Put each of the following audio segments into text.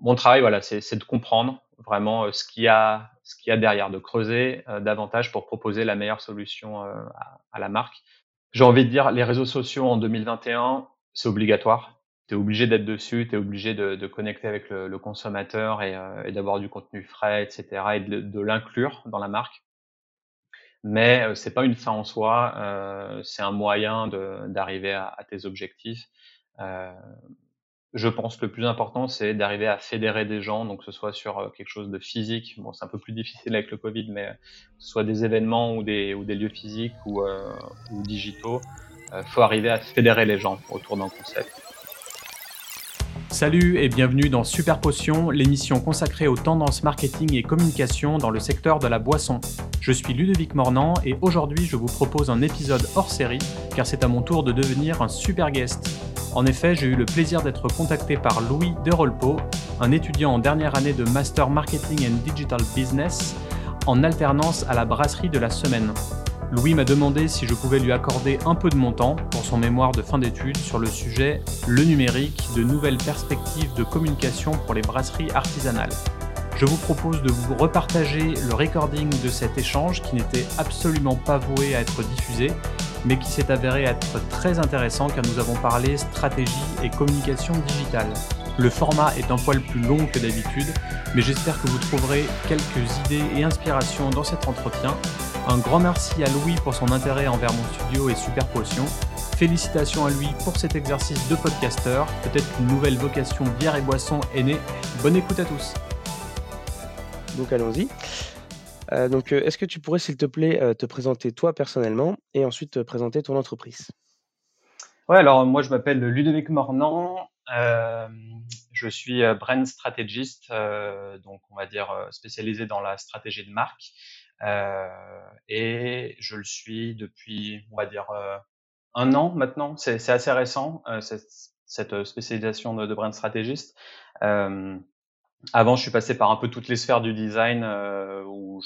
mon travail, voilà, c'est de comprendre vraiment ce qu'il y a, ce qu'il y a derrière, de creuser davantage pour proposer la meilleure solution à, à, la marque. J'ai envie de dire, les réseaux sociaux en 2021, c'est obligatoire tu es obligé d'être dessus, tu es obligé de, connecter avec le, consommateur et, euh, et d'avoir du contenu frais, etc. et de, l'inclure dans la marque. Mais euh, c'est pas une fin en soi, euh, c'est un moyen d'arriver à, à, tes objectifs. Euh, je pense que le plus important, c'est d'arriver à fédérer des gens, donc que ce soit sur euh, quelque chose de physique. Bon, c'est un peu plus difficile avec le Covid, mais que ce soit des événements ou des, ou des lieux physiques ou, euh, ou digitaux, il faut arriver à fédérer les gens autour d'un concept. Salut et bienvenue dans Super Potion, l'émission consacrée aux tendances marketing et communication dans le secteur de la boisson. Je suis Ludovic Mornan et aujourd'hui je vous propose un épisode hors série car c'est à mon tour de devenir un super guest. En effet, j'ai eu le plaisir d'être contacté par Louis Derolpo, un étudiant en dernière année de Master Marketing and Digital Business, en alternance à la brasserie de la semaine. Louis m'a demandé si je pouvais lui accorder un peu de mon temps pour son mémoire de fin d'études sur le sujet Le numérique, de nouvelles perspectives de communication pour les brasseries artisanales. Je vous propose de vous repartager le recording de cet échange qui n'était absolument pas voué à être diffusé, mais qui s'est avéré être très intéressant car nous avons parlé stratégie et communication digitale. Le format est un poil plus long que d'habitude, mais j'espère que vous trouverez quelques idées et inspirations dans cet entretien un grand merci à Louis pour son intérêt envers mon studio et Super Potion. Félicitations à lui pour cet exercice de podcasteur. Peut-être qu'une nouvelle vocation bière et boisson est née. Bonne écoute à tous. Donc allons-y. Euh, donc, euh, est-ce que tu pourrais, s'il te plaît, euh, te présenter toi personnellement et ensuite te présenter ton entreprise? Ouais, alors moi je m'appelle Ludovic Mornan. Je suis brand strategist, donc on va dire spécialisé dans la stratégie de marque. Euh, et je le suis depuis, on va dire, euh, un an maintenant. C'est assez récent, euh, cette, spécialisation de, de brand stratégiste. avant, je suis passé par un peu toutes les sphères du design où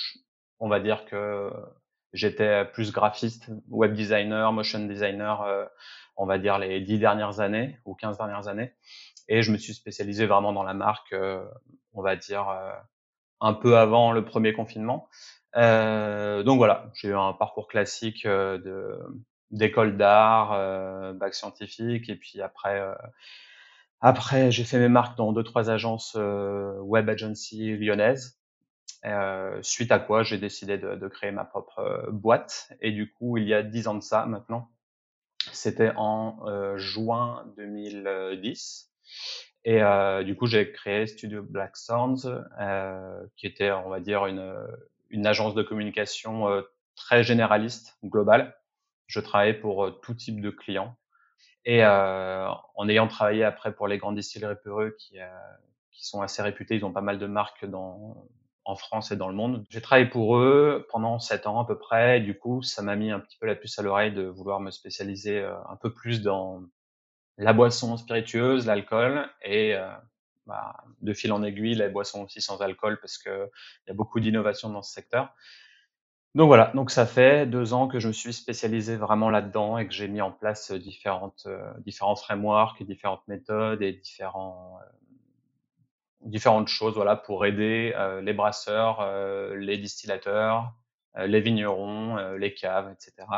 on va dire que j'étais plus graphiste, web designer, motion designer, on va dire les dix dernières années ou 15 dernières années. Et je me suis spécialisé vraiment dans la marque, on va dire, un peu avant le premier confinement. Euh, donc voilà, j'ai eu un parcours classique euh, de d'école d'art, euh, bac scientifique, et puis après, euh, après j'ai fait mes marques dans deux trois agences web agency lyonnaises. suite à quoi j'ai décidé de, de, créer ma propre boîte. Et du coup, il y a dix ans de ça maintenant, c'était en juin 2010. Et du coup, j'ai créé Studio Black Sounds, qui était, on va dire, une une agence de communication euh, très généraliste, globale. Je travaillais pour euh, tout type de clients. Et euh, en ayant travaillé après pour les grands distilleries Peureux qui, qui sont assez réputés, ils ont pas mal de marques dans, en France et dans le monde. J'ai travaillé pour eux pendant sept ans à peu près. Et du coup, ça m'a mis un petit peu la puce à l'oreille de vouloir me spécialiser un peu plus dans la boisson spiritueuse, l'alcool et bah, de fil en aiguille les boissons aussi sans alcool parce que il y a beaucoup d'innovation dans ce secteur. Donc voilà, donc ça fait deux ans que je me suis spécialisé vraiment là-dedans et que j'ai mis en place différentes euh, différents frameworks différentes méthodes et différents euh, différentes choses voilà pour aider euh, les brasseurs, euh, les distillateurs, les vignerons, les caves, etc.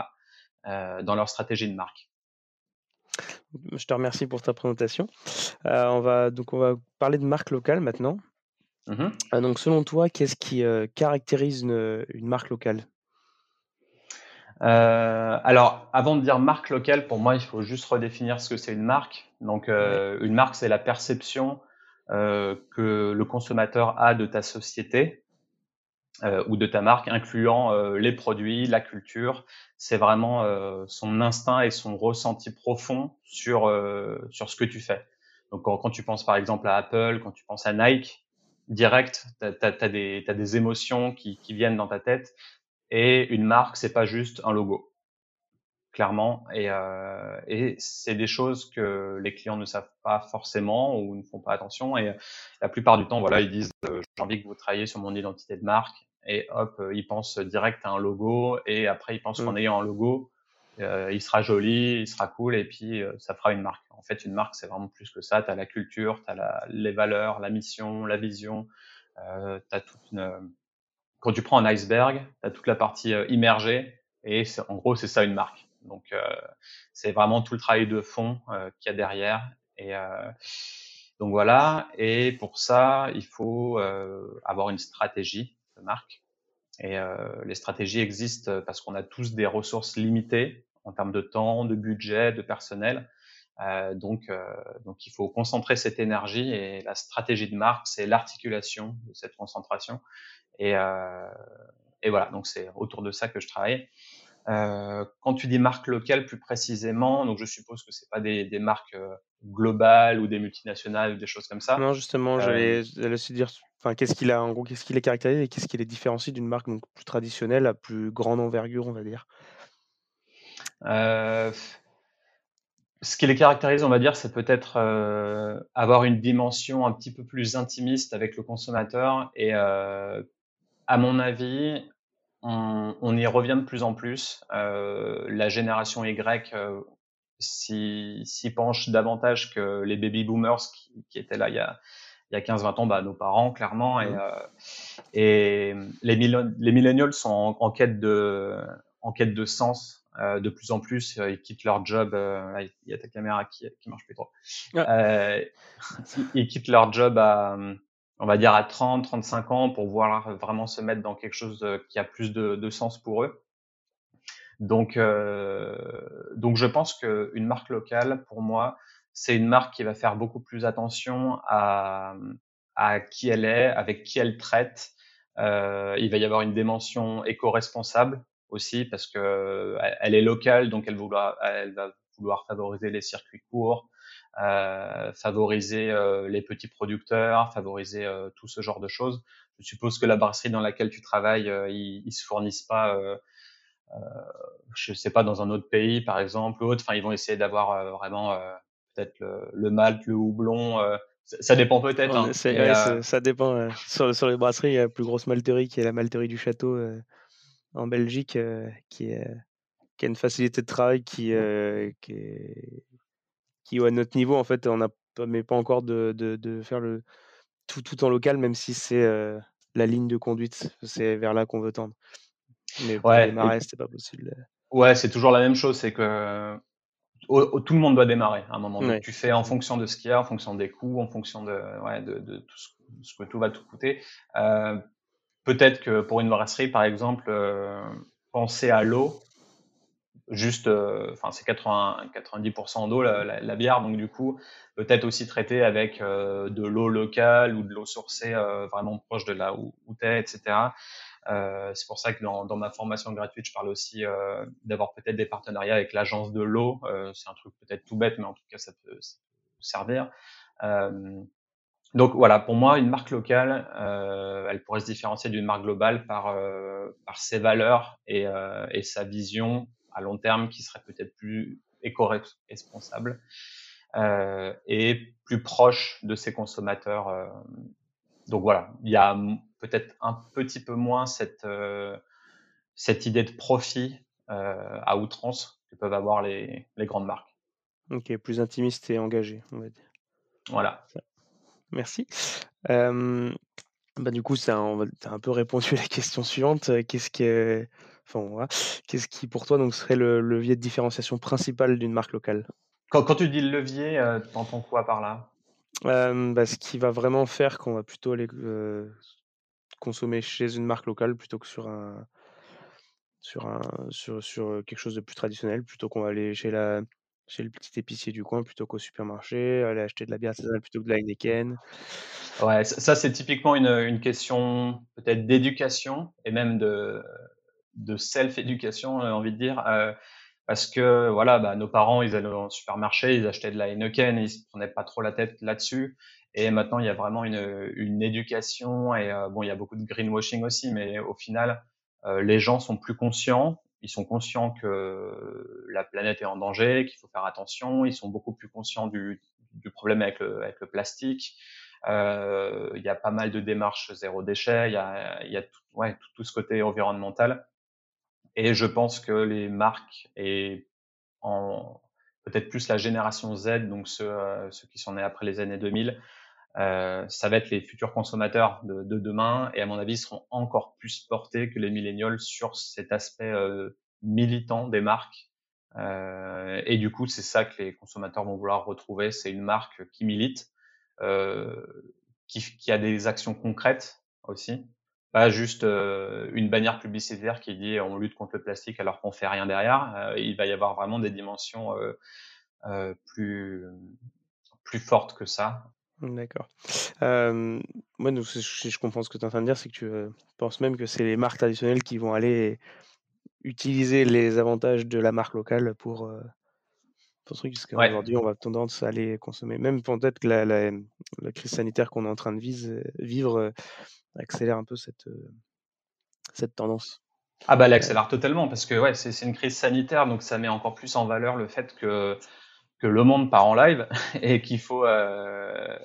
dans leur stratégie de marque. Je te remercie pour ta présentation. Euh, on va donc on va parler de marque locale maintenant. Mmh euh, donc selon toi, qu'est-ce qui euh, caractérise une, marque locale? Alors, avant de dire marque locale, pour moi, il faut juste redéfinir ce que c'est une marque. Donc, une marque, c'est la perception que le consommateur a de ta société euh, ou de ta marque, incluant euh, les produits, la culture. C'est vraiment euh, son instinct et son ressenti profond sur sur ce que tu fais. Donc quand, tu penses par exemple à Apple, quand tu penses à Nike, direct, tu as, as, des, des émotions qui, qui viennent dans ta tête. Et une marque, c'est pas juste un logo, clairement. Et, euh, et c'est des choses que les clients ne savent pas forcément ou ne font pas attention. Et la plupart du temps, voilà, ils disent j'ai envie que vous travailliez sur mon identité de marque et hop, euh, ils pensent direct à un logo et après ils pensent mmh. qu'en ayant un logo, il sera joli, il sera cool, et puis ça fera une marque. En fait, une marque, c'est vraiment plus que ça. Tu as la culture, tu as les valeurs, la mission, la vision, euh, as toute une... Quand tu prends un iceberg, tu as toute la partie immergée, et en gros, c'est ça une marque. Donc, c'est vraiment tout le travail de fond qu'il y a derrière. Et donc voilà. Et pour ça, il faut avoir une stratégie de marque. Et euh, les stratégies existent parce qu'on a tous des ressources limitées en termes de temps, de budget, de personnel. Euh, donc, euh, donc, il faut concentrer cette énergie et la stratégie de marque, c'est l'articulation de cette concentration. Et, euh, et voilà, donc c'est autour de ça que je travaille. Euh, quand tu dis marque locale plus précisément, donc je suppose que c'est pas des, des marques euh, globales ou des multinationales ou des choses comme ça. Non, justement, j'allais aussi dire, enfin, qu'est-ce qu'il a en gros, qu'est-ce qui les caractérise et qu'est-ce qui les différencie d'une marque donc plus traditionnelle à plus grande envergure, on va dire? Euh, ce qui les caractérise, on va dire, c'est peut-être euh, avoir une dimension un petit peu plus intimiste avec le consommateur et, euh, à mon avis, on, y revient de plus en plus. Euh, la génération Y euh, s'y penche davantage que les baby boomers qui, étaient là il y a, il y a 15-20 ans, bah, nos parents, clairement. Et, mmh. euh, et les, les millennials sont en, quête de, en quête de sens. de plus en plus, ils quittent leur job. Là, il y a ta caméra qui, qui marche plus trop. ils quittent leur job à, on va dire à 30, 35 ans pour voir vraiment se mettre dans quelque chose qui a plus de, de sens pour eux. Donc, euh, donc je pense qu'une marque locale, pour moi, c'est une marque qui va faire beaucoup plus attention à, à qui elle est, avec qui elle traite. Euh, il va y avoir une dimension éco-responsable aussi parce que elle est locale, donc elle, vouloir, elle va vouloir favoriser les circuits courts, euh, favoriser euh, les petits producteurs, favoriser euh, tout ce genre de choses. Je suppose que la brasserie dans laquelle tu travailles, ils, ils se fournissent pas je sais pas, dans un autre pays, par exemple, ou autre. Enfin, ils vont essayer d'avoir vraiment peut-être le, le, malt, le houblon. ça, dépend peut-être. Hein, ça dépend. Sur, sur, les brasseries, il y a la plus grosse malterie qui est la malterie du château en Belgique, qui, est, qui a une facilité de travail qui, qui est qui à notre niveau en fait on n'a mais pas encore de, de, de, faire le tout, tout en local même si c'est la ligne de conduite c'est vers là qu'on veut tendre mais pour ouais, démarrer c'est pas possible ouais c'est toujours la même chose c'est que tout le monde doit démarrer à un moment donné. Tu fais en fonction de ce qu'il y a, en fonction des coûts, en fonction de, ouais, de, de tout ce, que tout va tout coûter. Euh, Peut-être que pour une brasserie, par exemple, euh, penser à l'eau, juste, euh, enfin, c'est 80, 90% d'eau la, la, bière, donc du coup, peut-être aussi traiter avec euh, de l'eau locale ou de l'eau sourcée euh, vraiment proche de là où, où tu es, etc. c'est pour ça que dans, ma formation gratuite, je parle aussi d'avoir peut-être des partenariats avec l'agence de l'eau. c'est un truc peut-être tout bête, mais en tout cas, ça peut, servir. Donc voilà, pour moi, une marque locale, elle pourrait se différencier d'une marque globale par, ses valeurs et, sa vision à long terme qui serait peut-être plus éco-responsable euh, et plus proche de ses consommateurs. Euh. Donc voilà, il y a peut-être un petit peu moins cette, euh, cette idée de profit à outrance que peuvent avoir les, les grandes marques. Ok, plus intimiste et engagé, on va dire. Voilà. Merci. bah, du coup, ça, on tu as un peu répondu à la question suivante. Qu'est-ce que Enfin, Qu'est-ce qui, pour toi, donc, serait le levier de différenciation principal d'une marque locale? Quand, quand, tu dis le levier, euh, tu entends quoi par là? Bah, Ce qui va vraiment faire qu'on va plutôt aller consommer chez une marque locale plutôt que sur un, sur, un, sur, sur quelque chose de plus traditionnel, plutôt qu'on va aller chez, la, chez le petit épicier du coin plutôt qu'au supermarché, aller acheter de la bière artisanale plutôt que de la Heineken. Ouais, ça, c'est typiquement une, une question peut-être d'éducation et même de, de self-éducation, j'ai envie de dire. Euh, parce que voilà, bah, nos parents, ils allaient au supermarché, ils achetaient de la Heineken, ils se prenaient pas trop la tête là-dessus. Et maintenant, il y a vraiment une, une éducation et euh, bon, il y a beaucoup de greenwashing aussi, mais au final, euh, les gens sont plus conscients. Ils sont conscients que la planète est en danger, qu'il faut faire attention. Ils sont beaucoup plus conscients du, du problème avec le, avec le plastique. Euh, il y a pas mal de démarches zéro déchet. Il y a, y a tout, ouais, tout ce côté environnemental. Et je pense que les marques et en peut-être plus la génération Z, donc ceux, euh, ceux qui sont nés après les années 2000, euh, ça va être les futurs consommateurs de, de, demain et à mon avis seront encore plus portés que les millénials sur cet aspect euh, militant des marques. Euh, et du coup, c'est ça que les consommateurs vont vouloir retrouver, c'est une marque qui milite, euh, qui, qui, a des actions concrètes aussi, pas juste euh, une bannière publicitaire qui dit on lutte contre le plastique alors qu'on fait rien derrière. il va y avoir vraiment des dimensions plus plus fortes que ça D'accord. Euh, moi, donc, si je comprends ce que tu es en train de dire, c'est que tu euh, penses même que c'est les marques traditionnelles qui vont aller utiliser les avantages de la marque locale pour, euh, pour truc, parce qu'aujourd'hui, on va tendance à aller consommer. Même peut-être que la, la, la, crise sanitaire qu'on est en train de vise, vivre euh, accélère un peu cette, euh, cette tendance. Ah bah, elle accélère totalement, parce que ouais, c'est une crise sanitaire, donc ça met encore plus en valeur le fait que que le monde part en live et qu'il faut euh,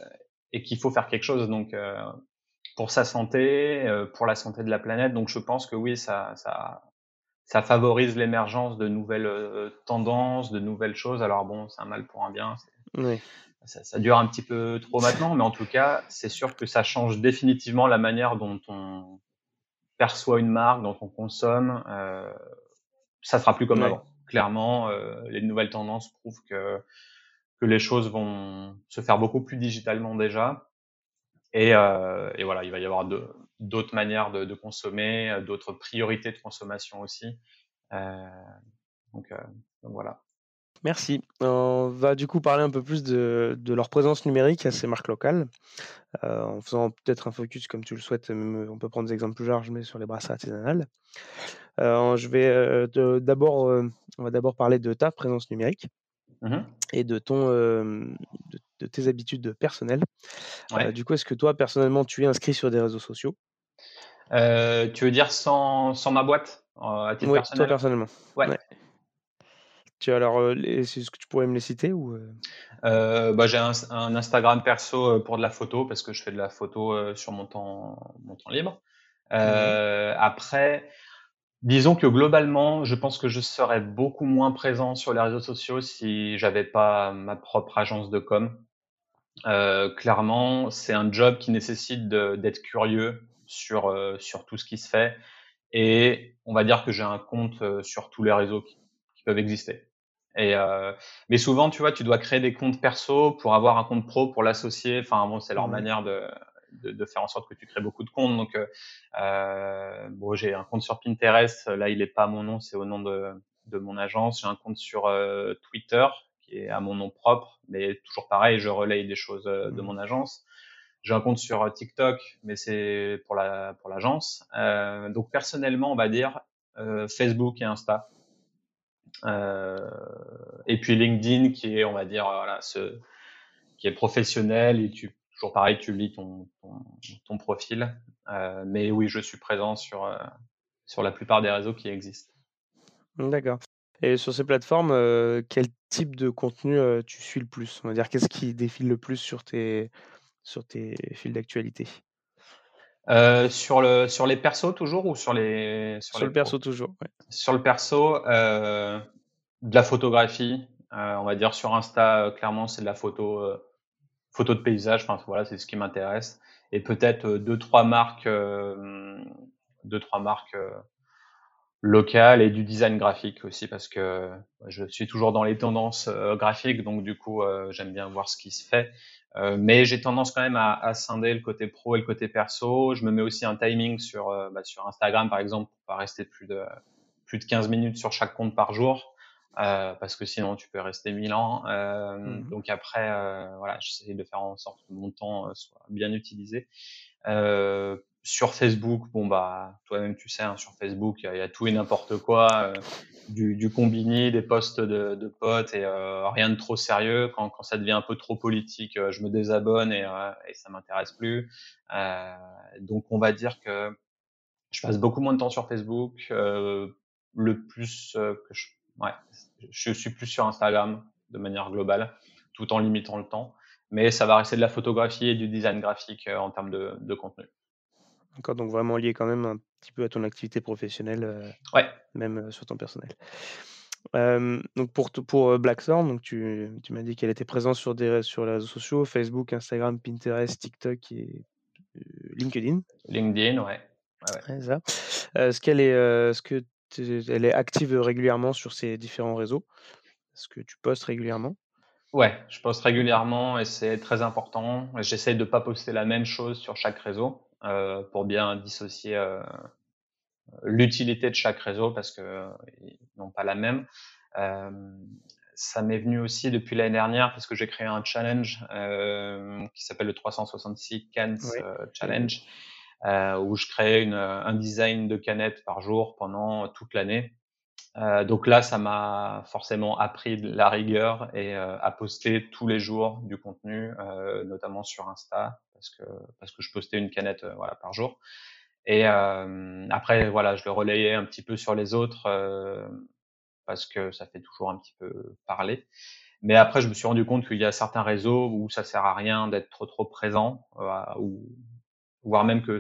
et qu'il faut faire quelque chose donc euh, pour sa santé, euh, pour la santé de la planète. Donc je pense que oui, ça ça ça favorise l'émergence de nouvelles euh, tendances, de nouvelles choses. Alors bon, c'est un mal pour un bien. Oui. Ça, ça, dure un petit peu trop maintenant, mais en tout cas, c'est sûr que ça change définitivement la manière dont on perçoit une marque, dont on consomme. Euh, ça sera plus comme avant clairement, euh, les nouvelles tendances prouvent que, que les choses vont se faire beaucoup plus digitalement déjà. Et, euh, et voilà, il va y avoir d'autres manières de, de consommer, euh, d'autres priorités de consommation aussi. Euh, donc, euh, donc, voilà. Merci. On va du coup parler un peu plus de, de leur présence numérique à ces marques locales, euh, en faisant peut-être un focus comme tu le souhaites. On peut prendre des exemples plus larges, mais sur les brasseries artisanales. Euh, je vais euh, d'abord, on va d'abord parler de ta présence numérique mmh et de ton, de, de, tes habitudes personnelles. Ouais. du coup, est-ce que toi, personnellement, tu es inscrit sur des réseaux sociaux? Tu veux dire sans, sans ma boîte à titre oui, personnel? toi personnellement. Ouais. ouais. Tu alors, est-ce que tu pourrais me les citer ou euh, bah, J'ai un, un, Instagram perso pour de la photo parce que je fais de la photo sur mon temps, mon temps libre. Euh, mmh Après, Disons que globalement, je pense que je serais beaucoup moins présent sur les réseaux sociaux si j'avais pas ma propre agence de com. Euh, clairement, c'est un job qui nécessite d'être curieux sur euh, sur tout ce qui se fait et on va dire que j'ai un compte euh, sur tous les réseaux qui, qui peuvent exister. Et euh, mais souvent, tu vois, tu dois créer des comptes perso pour avoir un compte pro pour l'associer. Enfin bon, c'est leur mmh. manière de de, de, faire en sorte que tu crées beaucoup de comptes. Donc, euh, euh, bon, j'ai un compte sur Pinterest. Là, il est pas à mon nom, c'est au nom de, de mon agence. J'ai un compte sur euh, Twitter qui est à mon nom propre, mais toujours pareil, je relaye des choses de mmh. mon agence. J'ai un compte sur euh, TikTok, mais c'est pour la pour l'agence. Euh, donc personnellement, on va dire euh, Facebook et Insta. et puis LinkedIn, qui est, on va dire, qui est professionnel et toujours pareil, tu lis ton, profil. Mais oui, je suis présent sur, sur la plupart des réseaux qui existent. D'accord. Et sur ces plateformes, quel type de contenu tu suis le plus? On va dire, qu'est-ce qui défile le plus sur tes, sur tes fils d'actualité? Euh, sur, le, sur les persos toujours ou sur les Sur, sur les le perso toujours. Ouais. Sur le perso, de la photographie. on va dire sur Insta, clairement, c'est de la photo photos de paysage. Enfin voilà, c'est ce qui m'intéresse. Et peut-être euh, deux trois marques, euh, deux trois marques euh, locales et du design graphique aussi parce que je suis toujours dans les tendances graphiques, donc du coup j'aime bien voir ce qui se fait. mais j'ai tendance quand même à, à, scinder le côté pro et le côté perso. Je me mets aussi un timing sur bah, sur Instagram par exemple pour pas rester plus de plus de 15 minutes sur chaque compte par jour. Euh, parce que sinon tu peux rester mille ans. Euh, mmh. Donc après, euh, voilà, j'essaie de faire en sorte que mon temps soit bien utilisé. Sur Facebook, bon bah toi-même tu sais, hein, sur Facebook il y, a tout et n'importe quoi, du, du combini, des posts de, de potes et rien de trop sérieux. Quand, quand, ça devient un peu trop politique, je me désabonne et, et ça m'intéresse plus. donc on va dire que je passe beaucoup moins de temps sur Facebook. le plus que je ouais, je suis plus sur Instagram de manière globale, tout en limitant le temps. Mais ça va rester de la photographie et du design graphique euh, en termes de, de contenu. D'accord, donc vraiment lié quand même un petit peu à ton activité professionnelle, euh, Ouais. même euh, sur ton personnel. Euh, donc pour, t- pour euh, Blackthorn, donc tu, tu m'as dit qu'elle était présente sur, des, sur les réseaux sociaux, Facebook, Instagram, Pinterest, TikTok et euh, LinkedIn. LinkedIn, ouais. Ouais, ouais. Ouais, ça. Euh, Est-ce qu'elle est, euh, est-ce que t'es- elle est active régulièrement sur ces différents réseaux? Est-ce que tu postes régulièrement? Ouais, je poste régulièrement et c'est très important. J'essaie de pas poster la même chose sur chaque réseau euh, pour bien dissocier euh, l'utilité de chaque réseau parce que euh, ils n'ont pas la même. Euh, ça m'est venu aussi depuis l'année dernière parce que j'ai créé un challenge euh, qui s'appelle le 366 Cans Ouais. euh, Challenge euh, où je crée une, un design de canette par jour pendant toute l'année. Euh, donc là, ça m'a forcément appris de la rigueur et euh, à poster tous les jours du contenu, euh, notamment sur Insta, parce que parce que je postais une canette euh, voilà par jour. Et euh, après, voilà, je le relayais un petit peu sur les autres euh, parce que ça fait toujours un petit peu parler. Mais après, je me suis rendu compte qu'il y a certains réseaux où ça sert à rien d'être trop trop présent, ou voire même que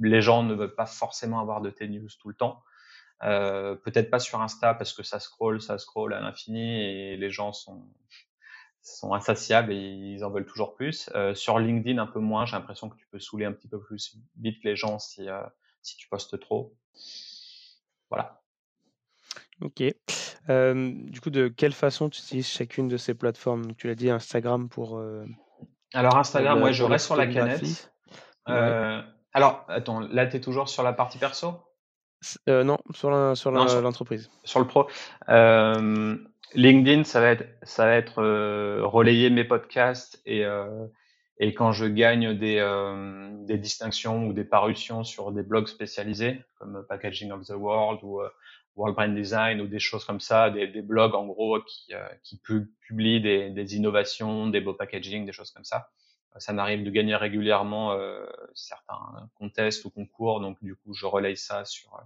les gens ne veulent pas forcément avoir de tes news tout le temps. Euh, peut-être pas sur Insta parce que ça scroll, ça scroll à l'infini et les gens sont sont insatiables et ils en veulent toujours plus. Euh, sur LinkedIn un peu moins, j'ai l'impression que tu peux saouler un petit peu plus vite les gens si euh, si tu postes trop. Voilà. Ok. Du coup, de quelle façon tu utilises chacune de ces plateformes? Donc, Tu l'as dit Instagram pour. Alors Instagram, ouais, la- je reste sur la canette. Alors, attends, là, tu es toujours sur la partie perso? Euh, non, sur l'entreprise. Sur le pro euh, LinkedIn, ça va être, ça va être euh, relayer mes podcasts et, et quand je gagne des, des distinctions ou des parutions sur des blogs spécialisés comme Packaging of the World ou World Brand Design ou des choses comme ça, des, des blogs en gros qui, qui pu- publient des, des innovations, des beaux packaging, des choses comme ça. Ça m'arrive de gagner régulièrement euh, certains contests ou concours, donc du coup je relaye ça sur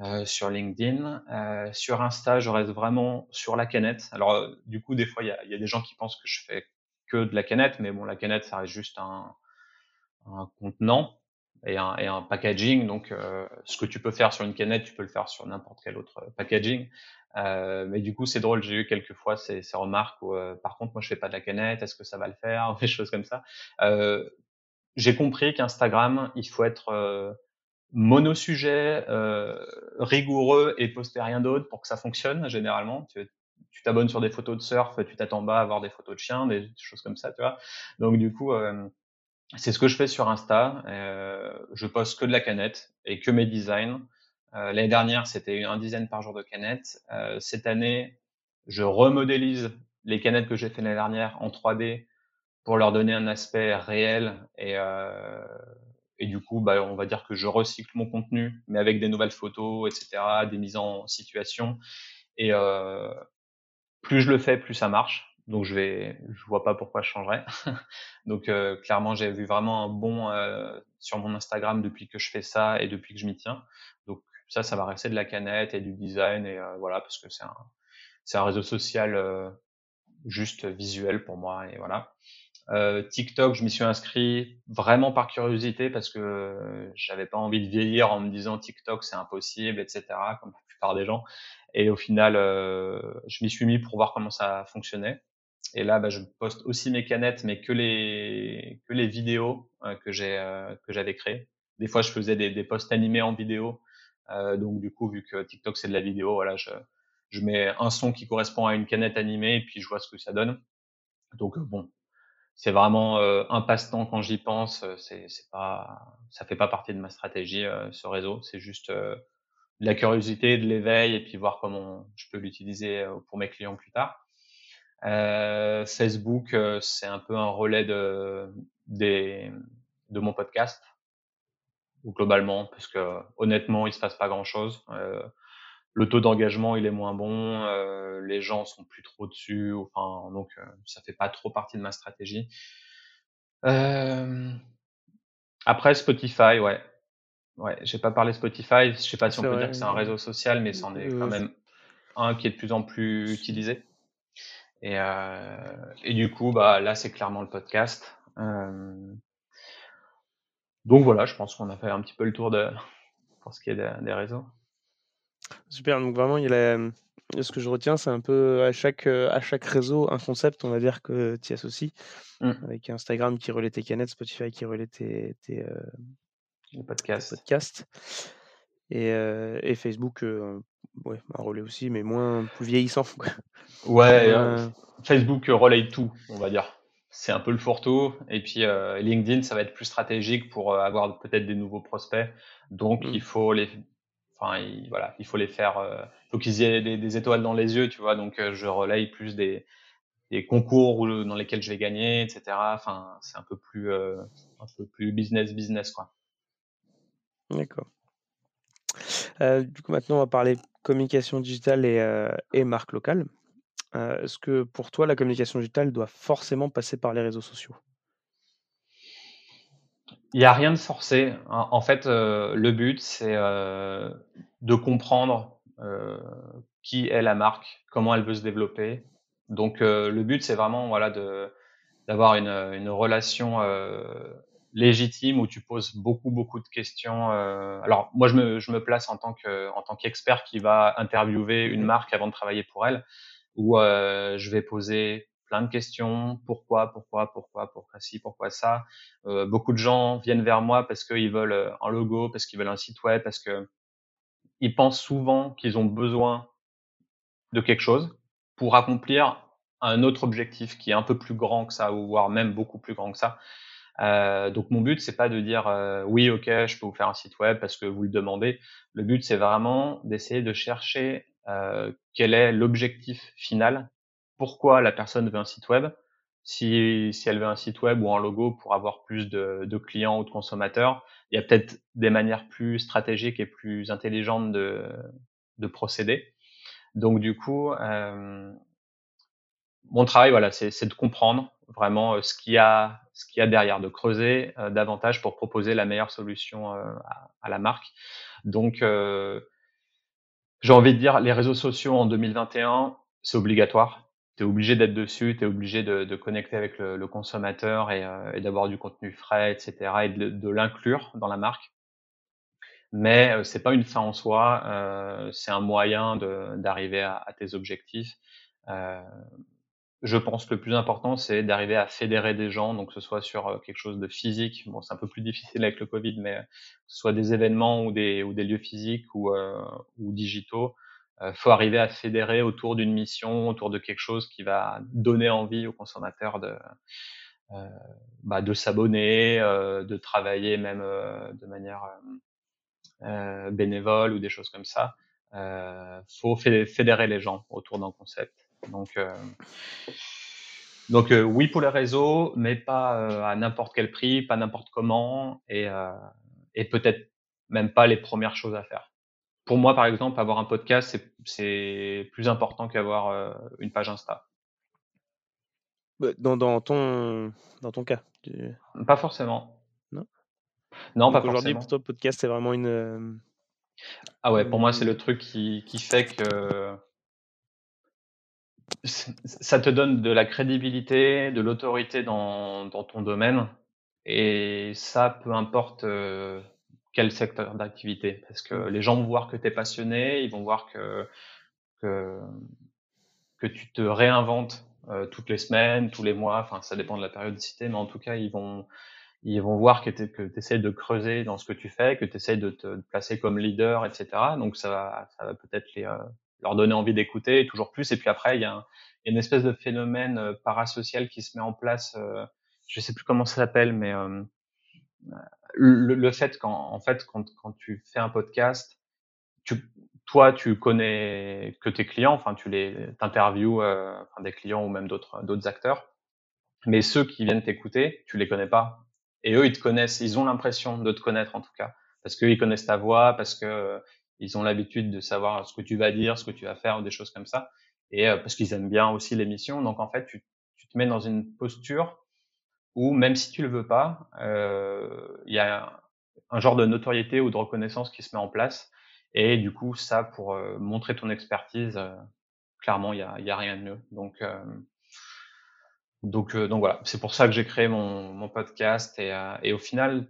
euh, sur LinkedIn. Euh, sur Insta, je reste vraiment sur la canette. Alors, euh, du coup, des fois, il y a, y a, des gens qui pensent que je fais que de la canette, mais bon, la canette, ça reste juste un, un contenant et un, et un packaging. Donc, euh, ce que tu peux faire sur une canette, tu peux le faire sur n'importe quel autre packaging. Euh, mais du coup, c'est drôle. J'ai eu quelques fois ces, ces remarques où, euh, par contre, moi, je fais pas de la canette. Est-ce que ça va le faire Des choses comme ça. Euh, j'ai compris qu'Instagram, il faut être monosujet, euh, rigoureux et poster rien d'autre pour que ça fonctionne généralement. Tu tu t'abonnes sur des photos de surf, tu t'attends pas à avoir des photos de chiens, des choses comme ça, tu vois. Donc du coup, euh, c'est ce que je fais sur Insta. Euh, je poste que de la canette et que mes designs. Euh, L'année dernière, c'était un dizaine par jour de canettes. Euh, cette année, je remodélise les canettes que j'ai fait l'année dernière en 3D pour leur donner un aspect réel et, euh, et du coup, bah, on va dire que je recycle mon contenu, mais avec des nouvelles photos, etc., des mises en situation. Et euh, plus je le fais, plus ça marche. Donc je vais, je vois pas pourquoi je changerais. Donc euh, clairement, j'ai vu vraiment un bon euh, sur mon Instagram depuis que je fais ça et depuis que je m'y tiens. Donc ça, ça va rester de la canette et du design et euh, voilà parce que c'est un, c'est un réseau social euh, juste visuel pour moi et voilà. Euh, TikTok, je m'y suis inscrit vraiment par curiosité parce que j'avais pas envie de vieillir en me disant TikTok c'est impossible, etc. Comme la plupart des gens. Et au final, euh, je m'y suis mis pour voir comment ça fonctionnait. Et là, bah, je poste aussi mes canettes, mais que les que les vidéos euh, que j'ai euh, que j'avais créées. Des fois, je faisais des, des posts animés en vidéo. Euh, donc du coup, vu que TikTok c'est de la vidéo, voilà, je je mets un son qui correspond à une canette animée et puis je vois ce que ça donne. Donc bon, c'est vraiment euh, un passe-temps quand j'y pense. C'est, c'est pas, ça fait pas partie de ma stratégie euh, ce réseau. C'est juste euh, de la curiosité, de l'éveil et puis voir comment je peux l'utiliser pour mes clients plus tard. Euh, Facebook, c'est un peu un relais de des, de mon podcast globalement, parce que honnêtement, il se passe pas grand-chose. Euh, le taux d'engagement il est moins bon, euh, les gens sont plus trop dessus, enfin donc euh, ça fait pas trop partie de ma stratégie. Euh... Après Spotify, ouais, ouais, j'ai pas parlé Spotify, je sais pas si on peut vrai, dire que c'est un réseau social, mais c'en est quand même un qui est de plus en plus utilisé. Et, euh, et du coup, bah là c'est clairement le podcast. Euh, donc voilà, je pense qu'on a fait un petit peu le tour de pour ce qui est des réseaux. Super, donc vraiment, il a ce que je retiens, c'est un peu à chaque, à chaque réseau un concept, on va dire, que tu associes. Mmh. Avec Instagram qui relaie tes canettes, Spotify qui relaie tes, tes, podcasts. Et, et Facebook, ouais, un relais aussi, mais moins plus vieillissant. Ouais, Facebook relaie tout, on va dire c'est un peu le fourre-tout. Et puis euh, LinkedIn, ça va être plus stratégique pour euh, avoir peut-être des nouveaux prospects. Donc mmh. il faut les, enfin il, voilà, il faut les faire. Euh, faut qu'ils aient des, étoiles dans les yeux, tu vois. Donc je relaye plus des, des concours dans lesquels je vais gagner, etc. Enfin c'est un peu plus un peu plus business business quoi. D'accord. Du coup maintenant on va parler communication digitale et, et marque locale. Euh, est-ce que pour toi, la communication digitale doit forcément passer par les réseaux sociaux? Il n'y a rien de forcé. En fait, euh, le but, c'est euh, de comprendre qui est la marque, comment elle veut se développer. Donc, le but, c'est vraiment voilà, d'avoir une, relation légitime où tu poses beaucoup, beaucoup de questions. alors, moi, je me, je me place en tant qu'expert qui va interviewer une marque avant de travailler pour elle où euh, je vais poser plein de questions. Pourquoi, pourquoi, pourquoi, pourquoi ci, pourquoi ça? Euh, beaucoup de gens viennent vers moi parce qu'ils veulent euh, un logo, parce qu'ils veulent un site web, parce que ils pensent souvent qu'ils ont besoin de quelque chose pour accomplir un autre objectif qui est un peu plus grand que ça, ou voire même beaucoup plus grand que ça. Euh, donc mon but c'est pas de dire euh, oui ok je peux vous faire un site web parce que vous le demandez. Le but c'est vraiment d'essayer de chercher euh, quel est l'objectif final, pourquoi la personne veut un site web, si, si elle veut un site web ou un logo pour avoir plus de, de clients ou de consommateurs. Il y a peut-être des manières plus stratégiques et plus intelligentes de, de procéder. Donc du coup, euh, mon travail, voilà, c'est de comprendre vraiment euh, ce qu'il y a, ce qu'il y a derrière, de creuser euh, davantage pour proposer la meilleure solution euh, à, à, la marque. Donc, j'ai envie de dire, les réseaux sociaux en 2021, c'est obligatoire. Tu es obligé d'être dessus, tu es obligé de, de, connecter avec le, le consommateur et, euh, et d'avoir du contenu frais, etc. et de, de l'inclure dans la marque. Mais euh, c'est pas une fin en soi, euh, c'est un moyen d'arriver à, à, tes objectifs. Euh, je pense que le plus important, c'est d'arriver à fédérer des gens, donc ce soit sur euh, quelque chose de physique. Bon, c'est un peu plus difficile avec le Covid, mais que ce soit des événements ou des, ou des lieux physiques ou, euh, ou digitaux. Euh, faut arriver à fédérer autour d'une mission, autour de quelque chose qui va donner envie aux consommateurs de, euh, bah, de s'abonner, euh, de travailler même de manière bénévole ou des choses comme ça. faut fédérer les gens autour d'un concept. Donc, euh, donc euh, oui pour les réseaux, mais pas euh, à n'importe quel prix, pas n'importe comment, et, et peut-être même pas les premières choses à faire. Pour moi, par exemple, avoir un podcast, c'est plus important qu'avoir une page Insta. Bah, dans, dans, ton, dans ton cas Pas forcément. Non Non, pas forcément. Aujourd'hui, pour toi, podcast, c'est vraiment une. Ah ouais, pour moi, c'est le truc qui, qui fait que ça te donne de la crédibilité, de l'autorité dans, dans, ton domaine, et ça, peu importe euh, quel secteur d'activité, parce que les gens vont voir que tu es passionné, ils vont voir que, que, que tu te réinventes euh, toutes les semaines, tous les mois, enfin ça dépend de la périodicité, mais en tout cas, ils vont, ils vont voir que tu essaies de creuser dans ce que tu fais, que tu essaies de te placer comme leader, etc. Donc ça va, ça va peut-être les, euh, leur donner envie d'écouter toujours plus. Et puis après, il y a, une espèce de phénomène euh, parasocial qui se met en place. Euh, je sais plus comment ça s'appelle, mais euh, le, fait qu'en en fait, quand, quand tu fais un podcast, toi, tu connais que tes clients, enfin, tu les t'interviews euh, enfin, des clients ou même d'autres d'autres acteurs, mais ceux qui viennent t'écouter, tu les connais pas. Et eux, ils te connaissent, ils ont l'impression de te connaître en tout cas, parce qu'ils connaissent ta voix, parce que ils ont l'habitude de savoir ce que tu vas dire, ce que tu vas faire, des choses comme ça. Et euh, parce qu'ils aiment bien aussi l'émission. Donc en fait, tu, te mets dans une posture où même si tu le veux pas, euh, il y a un genre de notoriété ou de reconnaissance qui se met en place. Et du coup, ça, pour euh, montrer ton expertise, clairement, il y a, y a, rien de mieux. Donc, voilà, c'est pour ça que j'ai créé mon, mon podcast. Et, et, au final,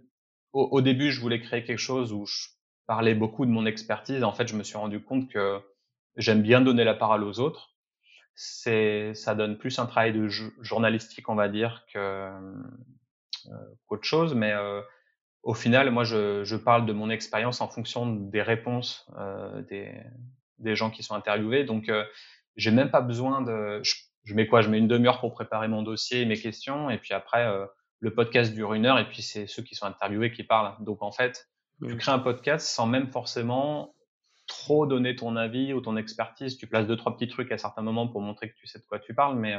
au, début, je voulais créer quelque chose où je parlais beaucoup de mon expertise. En fait, je me suis rendu compte que j'aime bien donner la parole aux autres. C'est, ça donne plus un travail de journalistique, on va dire, que euh, qu'autre chose. Mais euh, au final, moi, je, je, parle de mon expérience en fonction des réponses euh, des, des gens qui sont interviewés. Donc, euh, j'ai même pas besoin de. Je, je mets quoi? Je mets une demi-heure pour préparer mon dossier, mes questions, et puis après, euh, le podcast dure une heure, et puis c'est ceux qui sont interviewés qui parlent. Donc, en fait, tu crées un podcast sans même forcément trop donner ton avis ou ton expertise. Tu places deux trois petits trucs à certains moments pour montrer que tu sais de quoi tu parles, mais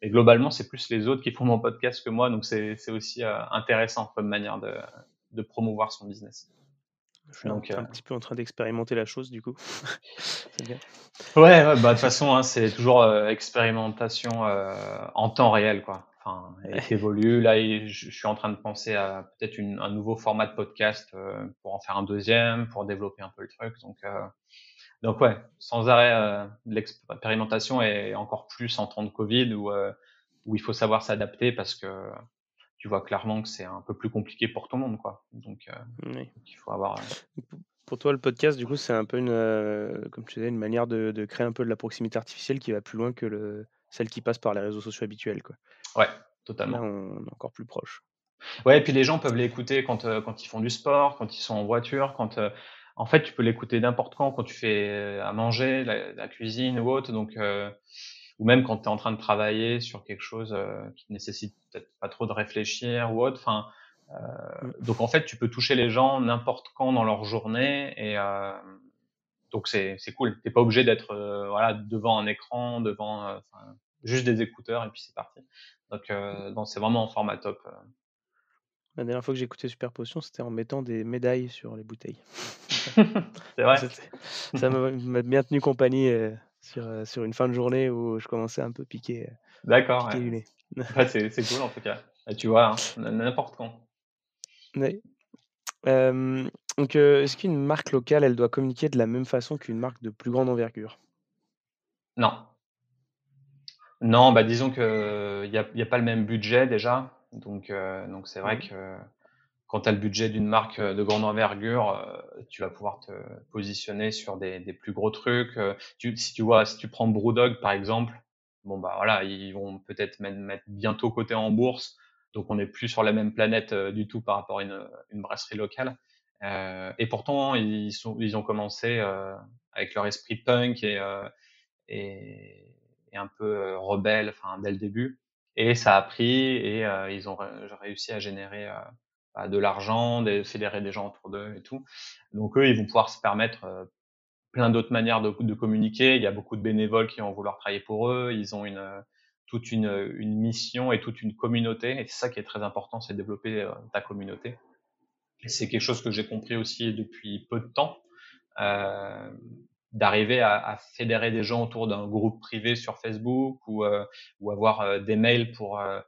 et globalement, c'est plus les autres qui font mon podcast que moi, donc c'est aussi euh, intéressant comme manière de, de, promouvoir son business. Je suis donc, un, euh, petit peu en train d'expérimenter la chose, du coup. bien. Ouais, ouais bah, de toute façon, hein, c'est toujours euh, expérimentation en temps réel, quoi. Enfin, elle évolue. Là, je, suis en train de penser à peut-être un nouveau format de podcast pour en faire un deuxième, pour développer un peu le truc. Donc, donc ouais, sans arrêt euh, l'expérimentation et encore plus en temps de Covid où, euh, où il faut savoir s'adapter parce que tu vois clairement que c'est un peu plus compliqué pour tout le monde quoi. Donc, euh, il faut avoir. Euh, pour toi, le podcast, du coup, c'est un peu une, comme tu disais, une manière de, de, créer un peu de la proximité artificielle qui va plus loin que le, celle qui passe par les réseaux sociaux habituels quoi. Ouais, totalement. Là, on est encore plus proche. Ouais, et puis les gens peuvent l'écouter quand, quand ils font du sport, quand ils sont en voiture, quand en fait, tu peux l'écouter n'importe quand, quand tu fais euh, à manger, la, cuisine ou autre, donc euh, ou même quand tu es en train de travailler sur quelque chose euh, qui nécessite peut-être pas trop de réfléchir ou autre. Enfin, mmh. donc en fait, tu peux toucher les gens n'importe quand dans leur journée et donc c'est c'est cool. T'es pas obligé d'être voilà devant un écran, devant juste des écouteurs et puis c'est parti. Donc, donc c'est vraiment un format top. La dernière fois que j'ai écouté Super Potion, c'était en mettant des médailles sur les bouteilles. c'est vrai. Ça m'a bien tenu compagnie euh, sur, euh, sur une fin de journée où je commençais un peu piquer, euh, D'accord. du nez. c'est cool en tout cas. tu vois, hein, n'importe quand. donc, est-ce qu'une marque locale, elle doit communiquer de la même façon qu'une marque de plus grande envergure? Non. Non, bah disons qu'il n'y a, y a pas le même budget déjà. Donc, euh, donc c'est vrai que quand tu as le budget d'une marque euh, de grande envergure, euh, tu vas pouvoir te positionner sur des, des plus gros trucs. Tu, si tu vois, si tu prends Brewdog par exemple, bon bah voilà, ils vont peut-être mettre, mettre, bientôt côté en bourse, donc on n'est plus sur la même planète du tout par rapport à une, une brasserie locale. Euh, et pourtant, ils, sont, ils ont commencé euh, avec leur esprit punk et, et, un peu rebelle, enfin dès le début. Et ça a pris et ils ont réussi à générer bah, de l'argent, de fédérer des gens autour d'eux et tout. Donc eux, ils vont pouvoir se permettre plein d'autres manières de, de, communiquer. Il y a beaucoup de bénévoles qui vont vouloir travailler pour eux. Ils ont une toute une, mission et toute une communauté. Et c'est ça qui est très important, c'est développer ta communauté. C'est quelque chose que j'ai compris aussi depuis peu de temps. Euh, d'arriver à, à, fédérer des gens autour d'un groupe privé sur Facebook ou, euh, ou avoir euh, des mails pour, euh,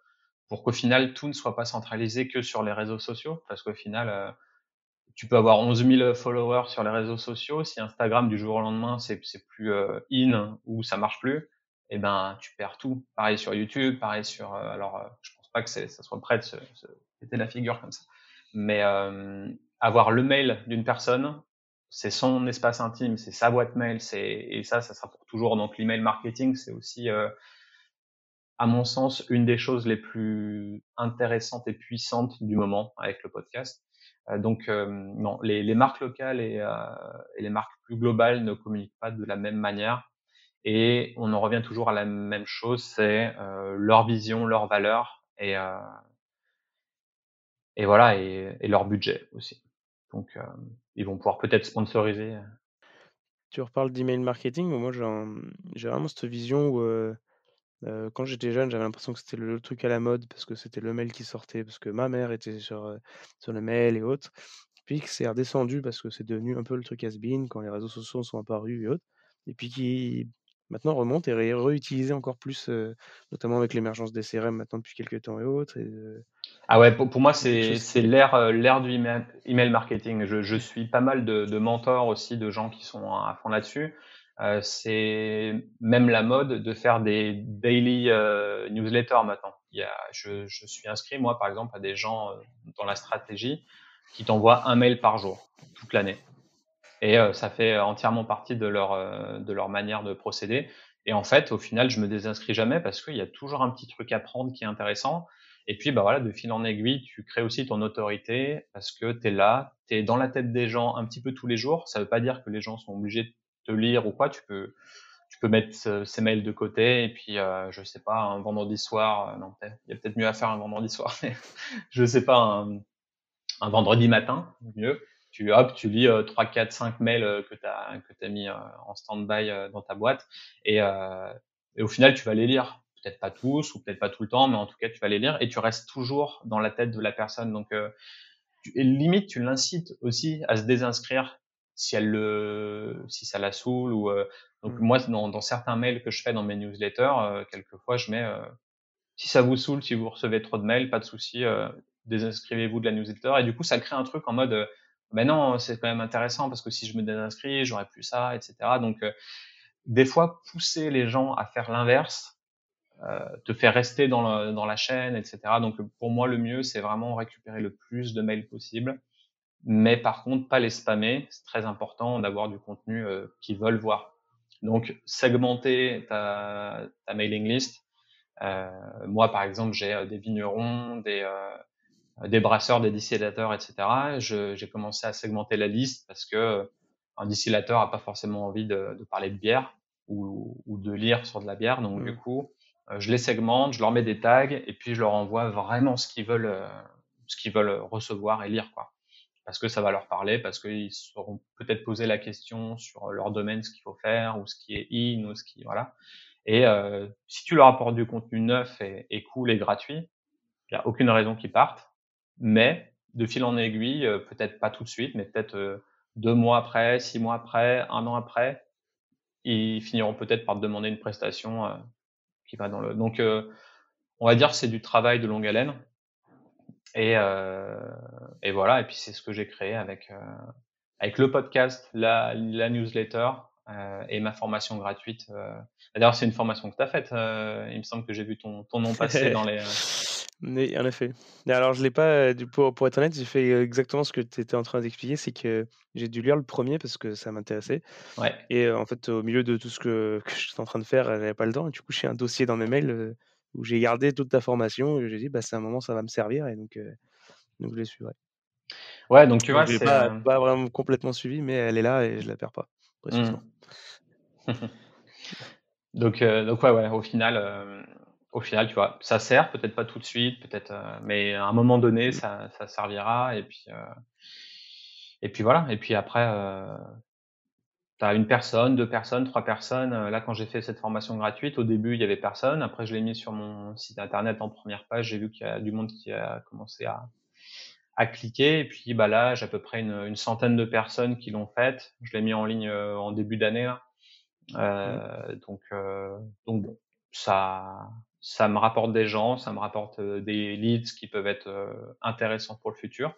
pour qu'au final tout ne soit pas centralisé que sur les réseaux sociaux? Parce qu'au final tu peux avoir 11 000 followers sur les réseaux sociaux. Si Instagram du jour au lendemain c'est plus in ou ça marche plus eh ben tu perds tout. Pareil sur YouTube pareil sur alors je pense pas que ça soit prêt de se, se péter la figure comme ça. Mais avoir le mail d'une personne c'est son espace intime, c'est sa boîte mail, c'est et ça, ça sera pour toujours. Donc l'email marketing, c'est aussi, euh, à mon sens, une des choses les plus intéressantes et puissantes du moment avec le podcast. Euh, donc euh, non, les, les, marques locales et, et, les marques plus globales ne communiquent pas de la même manière. Et on en revient toujours à la même chose, c'est leur vision, leur valeur et et voilà et, et leur budget aussi. Donc, ils vont pouvoir peut-être sponsoriser. Tu reparles d'email marketing, moi j'ai vraiment cette vision où quand j'étais jeune, j'avais l'impression que c'était le, truc à la mode parce que c'était le mail qui sortait, parce que ma mère était sur, sur le mail et autres. Puis que c'est redescendu parce que c'est devenu un peu le truc has-been quand les réseaux sociaux sont apparus et autres. Et puis qui maintenant remonte et est réutilisé encore plus, notamment avec l'émergence des CRM maintenant depuis quelques temps et autres. Et, ah ouais, pour, moi, c'est l'ère l'ère du email, marketing. Je, je, suis pas mal de, de, mentors aussi, de gens qui sont à fond là-dessus. Euh, c'est même la mode de faire des daily newsletters maintenant. Il y a, je, je, suis inscrit, moi, par exemple, à des gens dans la stratégie qui t'envoient un mail par jour toute l'année. Et ça fait entièrement partie de leur de leur manière de procéder. Et en fait, au final, je me désinscris jamais parce qu'il y a toujours un petit truc à prendre qui est intéressant. Et puis, bah voilà, de fil en aiguille, tu crées aussi ton autorité parce que tu es là, tu es dans la tête des gens un petit peu tous les jours. Ça veut pas dire que les gens sont obligés de te lire ou quoi. Tu peux, tu peux mettre ces mails de côté et puis, euh, je sais pas, un vendredi soir, euh, non, il y a peut-être mieux à faire un vendredi soir, mais je sais pas, un vendredi matin, mieux. Tu, hop, tu lis euh, 3, 4, 5 mails euh, que tu as, que as mis euh, en stand-by dans ta boîte et, et au final, tu vas les lire peut-être pas tous ou peut-être pas tout le temps, mais en tout cas, tu vas les lire et tu restes toujours dans la tête de la personne. Donc, euh, tu, limite, tu l'incites aussi à se désinscrire si elle le, si ça la saoule ou euh, donc mmh. moi dans, dans, certains mails que je fais dans mes newsletters, euh, quelquefois je mets euh, si ça vous saoule, si vous recevez trop de mails, pas de souci, désinscrivez-vous de la newsletter et du coup ça crée un truc en mode ben non c'est quand même intéressant parce que si je me désinscris j'aurais plus ça, etc. Donc des fois pousser les gens à faire l'inverse euh, te faire rester dans, le, dans la chaîne, etc. Donc pour moi, le mieux, c'est vraiment récupérer le plus de mails possible. Mais par contre, pas les spammer. C'est très important d'avoir du contenu euh, qu'ils veulent voir. Donc segmenter ta, ta mailing list. Euh, moi, par exemple, j'ai euh, des vignerons, des, euh, des brasseurs, des distillateurs, etc. J'ai commencé à segmenter la liste parce que un distillateur a pas forcément envie de, de parler de bière ou, ou, de lire sur de la bière. Donc du mmh. coup, euh, je les segmente, je leur mets des tags et puis je leur envoie vraiment ce qu'ils veulent, euh, ce qu'ils veulent recevoir et lire, quoi. Parce que ça va leur parler, parce qu'ils seront peut-être posé la question sur leur domaine, ce qu'il faut faire ou ce qui est in ou ce qui voilà. Et euh, si tu leur apportes du contenu neuf et, et cool et gratuit, il n'y a aucune raison qu'ils partent. Mais de fil en aiguille, euh, peut-être pas tout de suite, mais peut-être deux mois après, six mois après, un an après, ils finiront peut-être par demander une prestation va dans le. Donc, euh, on va dire que c'est du travail de longue haleine. Et, euh, et voilà. Et puis c'est ce que j'ai créé avec euh, avec le podcast, la, la newsletter et ma formation gratuite. D'ailleurs, c'est une formation que tu as faite. il me semble que j'ai vu ton, ton nom passer dans les. Mais, en effet. alors, je l'ai pas, du pour, pour être honnête, j'ai fait exactement ce que tu étais en train d'expliquer, c'est que j'ai dû lire le premier parce que ça m'intéressait. Ouais. Et en fait, au milieu de tout ce que, que j'étais en train de faire, j'avais pas le temps. Et du coup, j'ai un dossier dans mes mails où j'ai gardé toute ta formation et j'ai dit, bah, c'est un moment, ça va me servir. Et donc, donc je l'ai suivi. Ouais. donc tu vois, c'est pas, pas, vraiment complètement suivi, mais elle est là et je la perds pas. Mmh. donc, donc ouais, ouais, au final au final, tu vois, ça sert, peut-être pas tout de suite, peut-être, euh, mais à un moment donné, mmh. ça, ça servira. Et puis, euh, et puis voilà. Et puis après, euh, tu as une personne, deux personnes, trois personnes. Là, quand j'ai fait cette formation gratuite, au début, il y avait personne. Après, je l'ai mis sur mon site internet en première page. J'ai vu qu'il y a du monde qui a commencé à, à cliquer. Et puis, bah là, j'ai à peu près une, une centaine de personnes qui l'ont faite. Je l'ai mis en ligne en début d'année. Mmh. Euh, donc, donc bon, ça, ça me rapporte des gens, ça me rapporte euh, des leads qui peuvent être euh, intéressants pour le futur.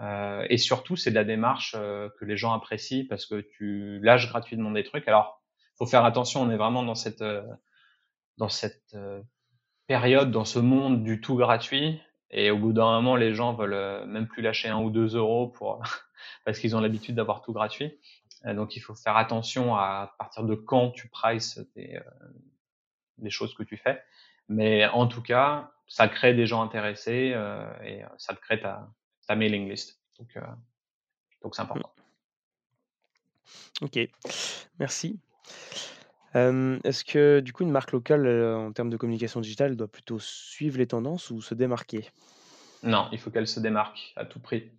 Euh, et surtout, c'est de la démarche que les gens apprécient parce que tu lâches gratuitement des trucs. Alors, faut faire attention, on est vraiment dans cette dans cette période, dans ce monde du tout gratuit. Et au bout d'un moment, les gens veulent même plus lâcher un ou deux euros pour parce qu'ils ont l'habitude d'avoir tout gratuit. Donc, il faut faire attention à partir de quand tu prices tes, des choses que tu fais. Mais en tout cas, ça crée des gens intéressés euh, et ça te crée ta, ta mailing list. Donc, euh, donc c'est important. Ok, merci. Euh, Est-ce que du coup une marque locale euh, en termes de communication digitale doit plutôt suivre les tendances ou se démarquer? Non, il faut qu'elle se démarque à tout prix.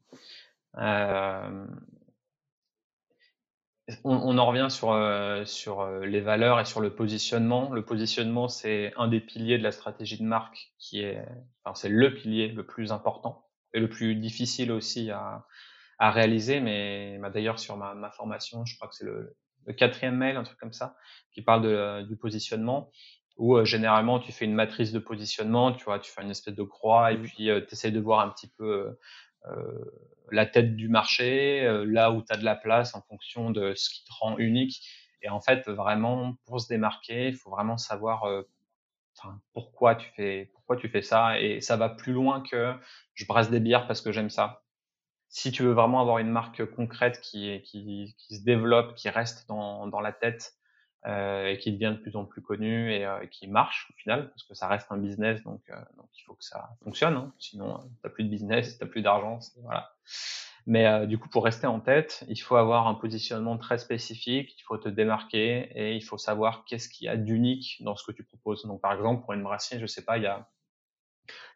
Euh, on, en revient sur, euh, sur euh, les valeurs et sur le positionnement. Le positionnement, c'est un des piliers de la stratégie de marque qui est, enfin, c'est le pilier le plus important et le plus difficile aussi à, à réaliser. Mais bah, d'ailleurs, sur ma, ma, formation, je crois que c'est le, le, quatrième mail, un truc comme ça, qui parle de, du positionnement où euh, généralement tu fais une matrice de positionnement, tu vois, tu fais une espèce de croix et mmh. puis tu essaies de voir un petit peu euh, la tête du marché, euh, là où tu as de la place en fonction de ce qui te rend unique. Et en fait, vraiment, pour se démarquer, il faut vraiment savoir euh, pourquoi tu fais pourquoi tu fais ça. Et ça va plus loin que je brasse des bières parce que j'aime ça. si tu veux vraiment avoir une marque concrète qui, qui, qui se développe, qui reste dans, dans la tête euh, et qui devient de plus en plus connu et euh, qui marche au final, parce que ça reste un business, donc, euh, donc il faut que ça fonctionne. Hein. Sinon, euh, t'as plus de business, t'as plus d'argent, voilà. Mais du coup, pour rester en tête, il faut avoir un positionnement très spécifique, il faut te démarquer et il faut savoir qu'est-ce qu'il y a d'unique dans ce que tu proposes. Donc, par exemple, pour une brasserie, je sais pas, il y a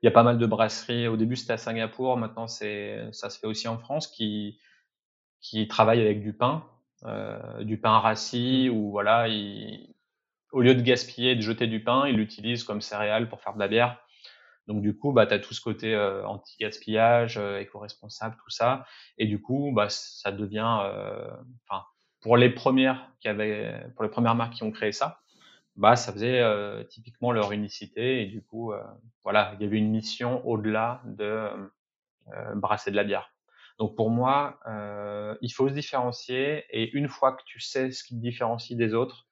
il y a pas mal de brasseries. Au début, c'était à Singapour. Maintenant, c'est, ça se fait aussi en France qui, qui travaillent avec du pain, euh, du pain rassis ou voilà, au lieu de gaspiller, de jeter du pain, ils l'utilisent comme céréales pour faire de la bière. Donc du coup, bah, tu as tout ce côté euh, anti-gaspillage, euh, éco-responsable, tout ça. Et du coup, bah, ça devient, enfin, pour les premières qui avaient, pour les premières marques qui ont créé ça, bah, ça faisait typiquement leur unicité et du coup, voilà, il y avait une mission au-delà de brasser de la bière. Donc pour moi, il faut se différencier et une fois que tu sais ce qui te différencie des autres,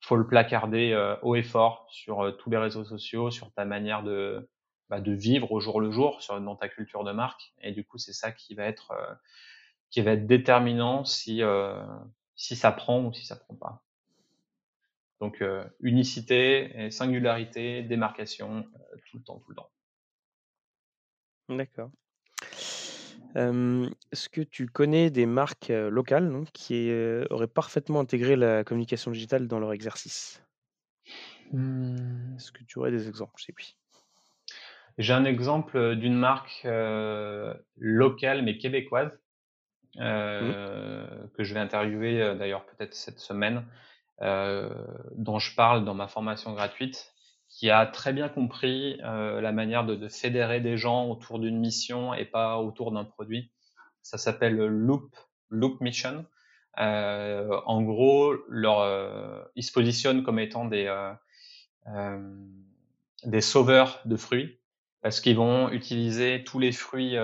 faut le placarder haut et fort sur tous les réseaux sociaux, sur ta manière de bah, de vivre au jour le jour, sur, dans ta culture de marque. Et du coup, c'est ça qui va être déterminant si ça prend ou si ça prend pas. Donc euh, unicité, singularité, démarcation, euh, tout le temps, tout le temps. D'accord. Est-ce que tu connais des marques locales qui auraient parfaitement intégré la communication digitale dans leur exercice? Mmh. Est-ce que tu aurais des exemples? J'ai un exemple d'une marque locale mais québécoise mmh. que je vais interviewer d'ailleurs peut-être cette semaine dont je parle dans ma formation gratuite, qui a très bien compris euh, la manière de, de, fédérer des gens autour d'une mission et pas autour d'un produit. Ça s'appelle Loop, Loop Mission. Euh, en gros, leur, euh, ils se positionnent comme étant des, euh, des sauveurs de fruits parce qu'ils vont utiliser tous les fruits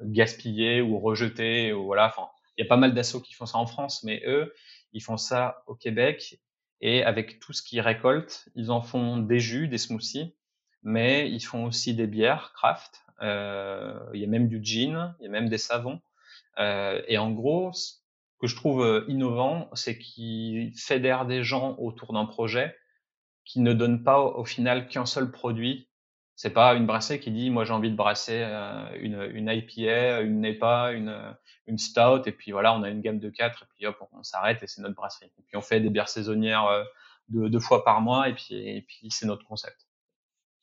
gaspillés ou rejetés. Ou voilà, enfin, il y a pas mal d'assauts qui font ça en France, mais eux, ils font ça au Québec et avec tout ce qu'ils récoltent, ils en font des jus, des smoothies, mais ils font aussi des bières craft. Euh, il y a même du gin, il y a même des savons. Euh, et en gros, ce que je trouve euh, innovant, c'est qu'ils fédèrent des gens autour d'un projet qui ne donne pas au final qu'un seul produit. C'est pas une brasserie qui dit moi j'ai envie de brasser une, une IPA, une NEPA, une, une stout et puis voilà, on a une gamme de quatre et puis hop, on, s'arrête et c'est notre brasserie. Et puis on fait des bières saisonnières euh, deux, fois par mois et puis et puis c'est notre concept.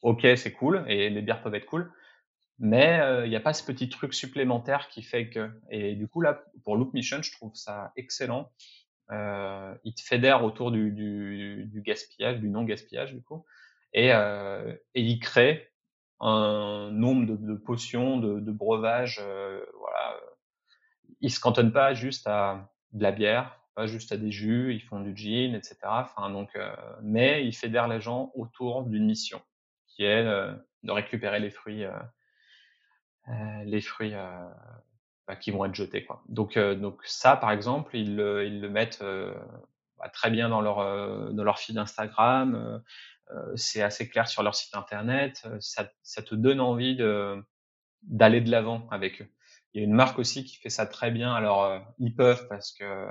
Ok, c'est cool et les bières peuvent être cool, mais euh, il n'y a pas ce petit truc supplémentaire qui fait que. Et du coup là, pour Loop Mission, je trouve ça excellent. Euh, il te fédère autour du, du, gaspillage, du non gaspillage du coup, et, euh, et il crée un nombre de, potions, de, breuvages, euh, voilà, ils se cantonnent pas juste à de la bière, pas juste à des jus, ils font du gin, etc. Donc, euh, mais ils fédèrent les gens autour d'une mission qui est euh, de récupérer les fruits, euh, euh les fruits bah, qui vont être jetés. Donc, donc ça, par exemple, ils le, ils le mettent bah, très bien dans leur, dans leur feed Instagram. C'est assez clair sur leur site internet. Ça, ça te donne envie de d'aller de l'avant avec eux. Il y a une marque aussi qui fait ça très bien. Alors, euh, ils peuvent parce que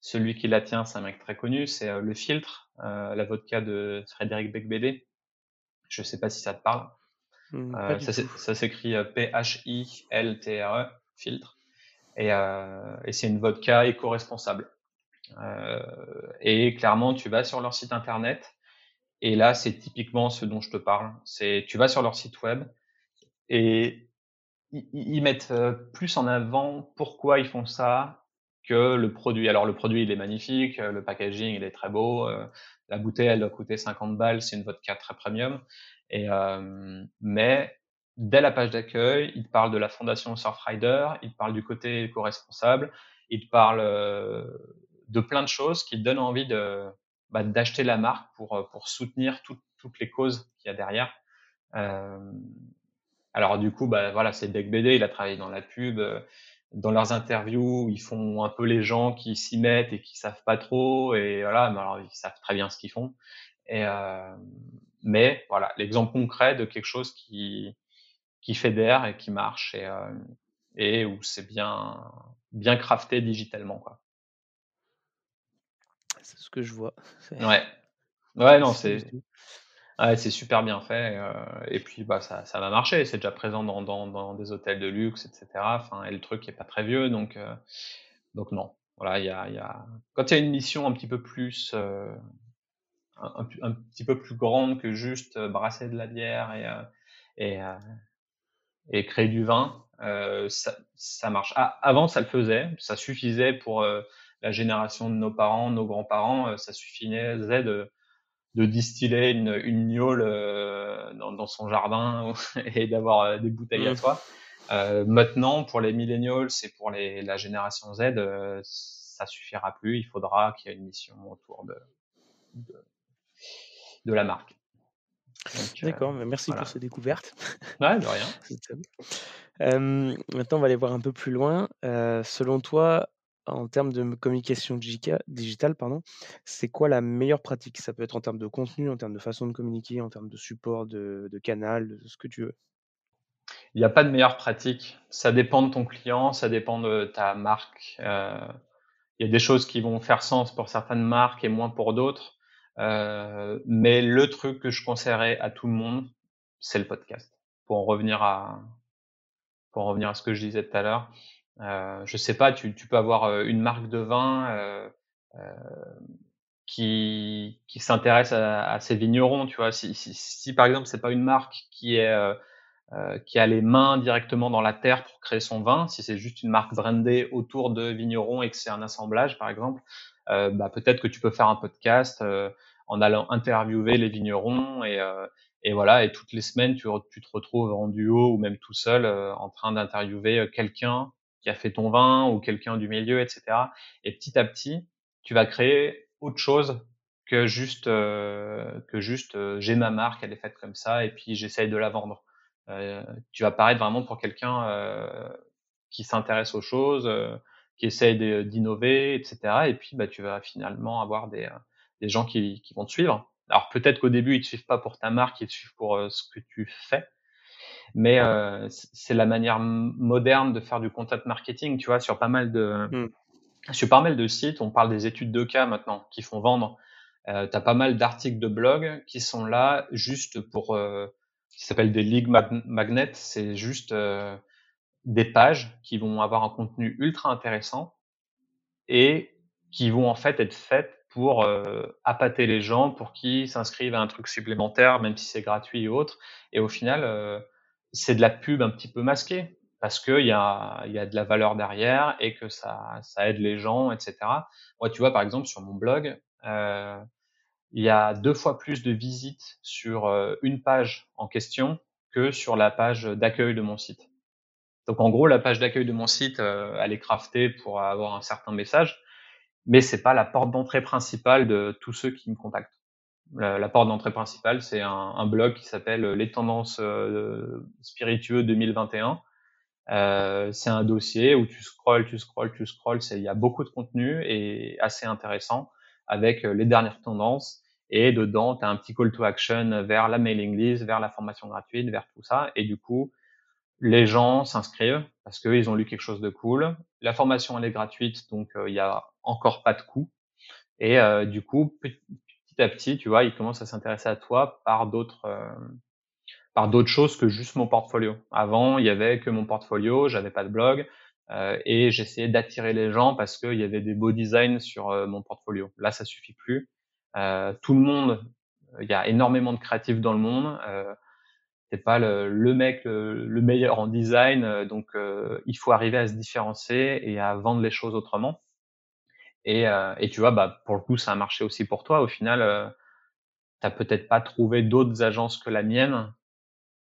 celui qui la tient, c'est un mec très connu. C'est euh, le filtre, euh, la vodka de Frédéric Becbédé. Je sais pas si ça te parle. Mmh, ça, s'écrit P-H-I-L-T-R-E, filtre. Et, et c'est une vodka éco-responsable. et clairement, tu vas sur leur site internet. Et là, c'est typiquement ce dont je te parle. C'est, tu vas sur leur site web et ils, mettent euh, plus en avant pourquoi ils font ça que le produit. Alors le produit il est magnifique, euh, le packaging il est très beau, euh, la bouteille elle doit coûter 50 balles, c'est une vodka très premium. Et mais dès la page d'accueil, ils parlent de la fondation Surfrider, ils parlent du côté éco-responsable, ils parlent de plein de choses qui donnent envie de bah, d'acheter la marque pour pour soutenir toutes les causes qu'il y a derrière. Alors du coup, bah voilà, c'est Beck BD, il a travaillé dans la pub. Euh, dans leurs interviews, ils font un peu les gens qui s'y mettent et qui savent pas trop. Et voilà, mais alors ils savent très bien ce qu'ils font. Et euh, mais voilà, l'exemple concret de quelque chose qui qui fédère et qui marche. Et, euh, et où c'est bien, bien crafté digitalement. Quoi. C'est ce que je vois. Ouais. Ouais, non, c'est. Ouais, c'est super bien fait. Euh, et puis, bah, ça, ça va marcher. C'est déjà présent dans, dans, dans, des hôtels de luxe, etc. Enfin, et le truc est pas très vieux, donc, euh, donc non. Voilà, il y a, y a... Quand il y a une mission un petit peu plus, euh, un, un, petit peu plus grande que juste brasser de la bière et, et, et créer du vin, ça, ça marche. Ah, avant, ça le faisait. Ça suffisait pour la génération de nos parents, nos grands-parents. ça suffisait de de distiller une, une gnôle euh, dans, dans, son jardin et d'avoir euh, des bouteilles à mmh. soi. Euh, maintenant, pour les millennials c'est pour les, la génération Z, euh, ça suffira plus. Il faudra qu'il y ait une mission autour de, de, de la marque. D'accord, merci pour ces découvertes. Ouais, de rien. euh, maintenant, on va aller voir un peu plus loin. selon toi, en termes de communication digitale, pardon, c'est quoi la meilleure pratique? Ça peut être en termes de contenu, en termes de façon de communiquer, en termes de support, de, canal, de ce que tu veux? Il n'y a pas de meilleure pratique. Ça dépend de ton client, ça dépend de ta marque. Euh, il y a des choses qui vont faire sens pour certaines marques et moins pour d'autres. Euh, mais le truc que je conseillerais à tout le monde, c'est le podcast. Pour en revenir à, pour en revenir à ce que je disais tout à l'heure, euh, je sais pas, tu, tu, peux avoir euh, une marque de vin euh, euh, qui, qui s'intéresse à, à, ses vignerons, tu vois? Si, si, si par exemple c'est pas une marque qui est euh, qui a les mains directement dans la terre pour créer son vin, si c'est juste une marque brandée autour de vignerons et que c'est un assemblage par exemple, bah, peut-être que tu peux faire un podcast en allant interviewer les vignerons et, et voilà et toutes les semaines tu, tu te retrouves en duo ou même tout seul en train d'interviewer quelqu'un qui a fait ton vin ou quelqu'un du milieu, etc. Et petit à petit, tu vas créer autre chose que juste euh, que juste euh, j'ai ma marque, elle est faite comme ça et puis j'essaye de la vendre. Euh, tu vas paraître vraiment pour quelqu'un euh, qui s'intéresse aux choses, euh, qui essaye d'innover, etc. Et puis bah tu vas finalement avoir des des gens qui, qui vont te suivre. Alors peut-être qu'au début ils te suivent pas pour ta marque, ils te suivent pour ce que tu fais, mais euh, c'est la manière moderne de faire du content marketing, tu vois, sur pas mal de mmh. sur pas mal de sites, on parle des études de cas maintenant qui font vendre. Euh, tu as pas mal d'articles de blog qui sont là juste pour euh, qui s'appellent des league magnets, c'est juste euh, des pages qui vont avoir un contenu ultra intéressant et qui vont en fait être faites pour euh, appâter les gens, pour qu'ils s'inscrivent à un truc supplémentaire, même si c'est gratuit et autre. Et au final, euh, c'est de la pub un petit peu masquée parce qu'il y a, y a de la valeur derrière et que ça, ça aide les gens, etc. Moi, tu vois, par exemple, sur mon blog, euh, il y a deux fois plus de visites sur euh, une page en question que sur la page d'accueil de mon site. Donc, en gros, la page d'accueil de mon site, euh, elle est craftée pour avoir un certain message, mais c'est pas la porte d'entrée principale de tous ceux qui me contactent. La, porte d'entrée principale, c'est un, un, blog qui s'appelle Les tendances euh, spiritueux 2021. Euh, c'est un dossier où tu scrolls, tu scrolls, tu scrolls. Il y a beaucoup de contenu et assez intéressant avec euh, les dernières tendances. Et dedans, tu as un petit call to action vers la mailing list, vers la formation gratuite, vers tout ça. Et du coup, les gens s'inscrivent parce qu'ils ont lu quelque chose de cool. La formation, elle est gratuite, donc euh, il y a encore pas de coût. Et euh, du coup, à petit, tu vois, il commence à s'intéresser à toi par d'autres euh, par d'autres choses que juste mon portfolio. Avant, il y avait que mon portfolio, j'avais pas de blog euh, et j'essayais d'attirer les gens parce qu'il y avait des beaux designs sur euh, mon portfolio. Là, ça suffit plus. tout le monde, il y a énormément de créatifs dans le monde. Euh, T'es pas le, mec le, meilleur en design, donc il faut arriver à se différencier et à vendre les choses autrement. Et, euh, et, tu vois, bah, pour le coup, ça a marché aussi pour toi. Au final, euh, tu peut-être pas trouvé d'autres agences que la mienne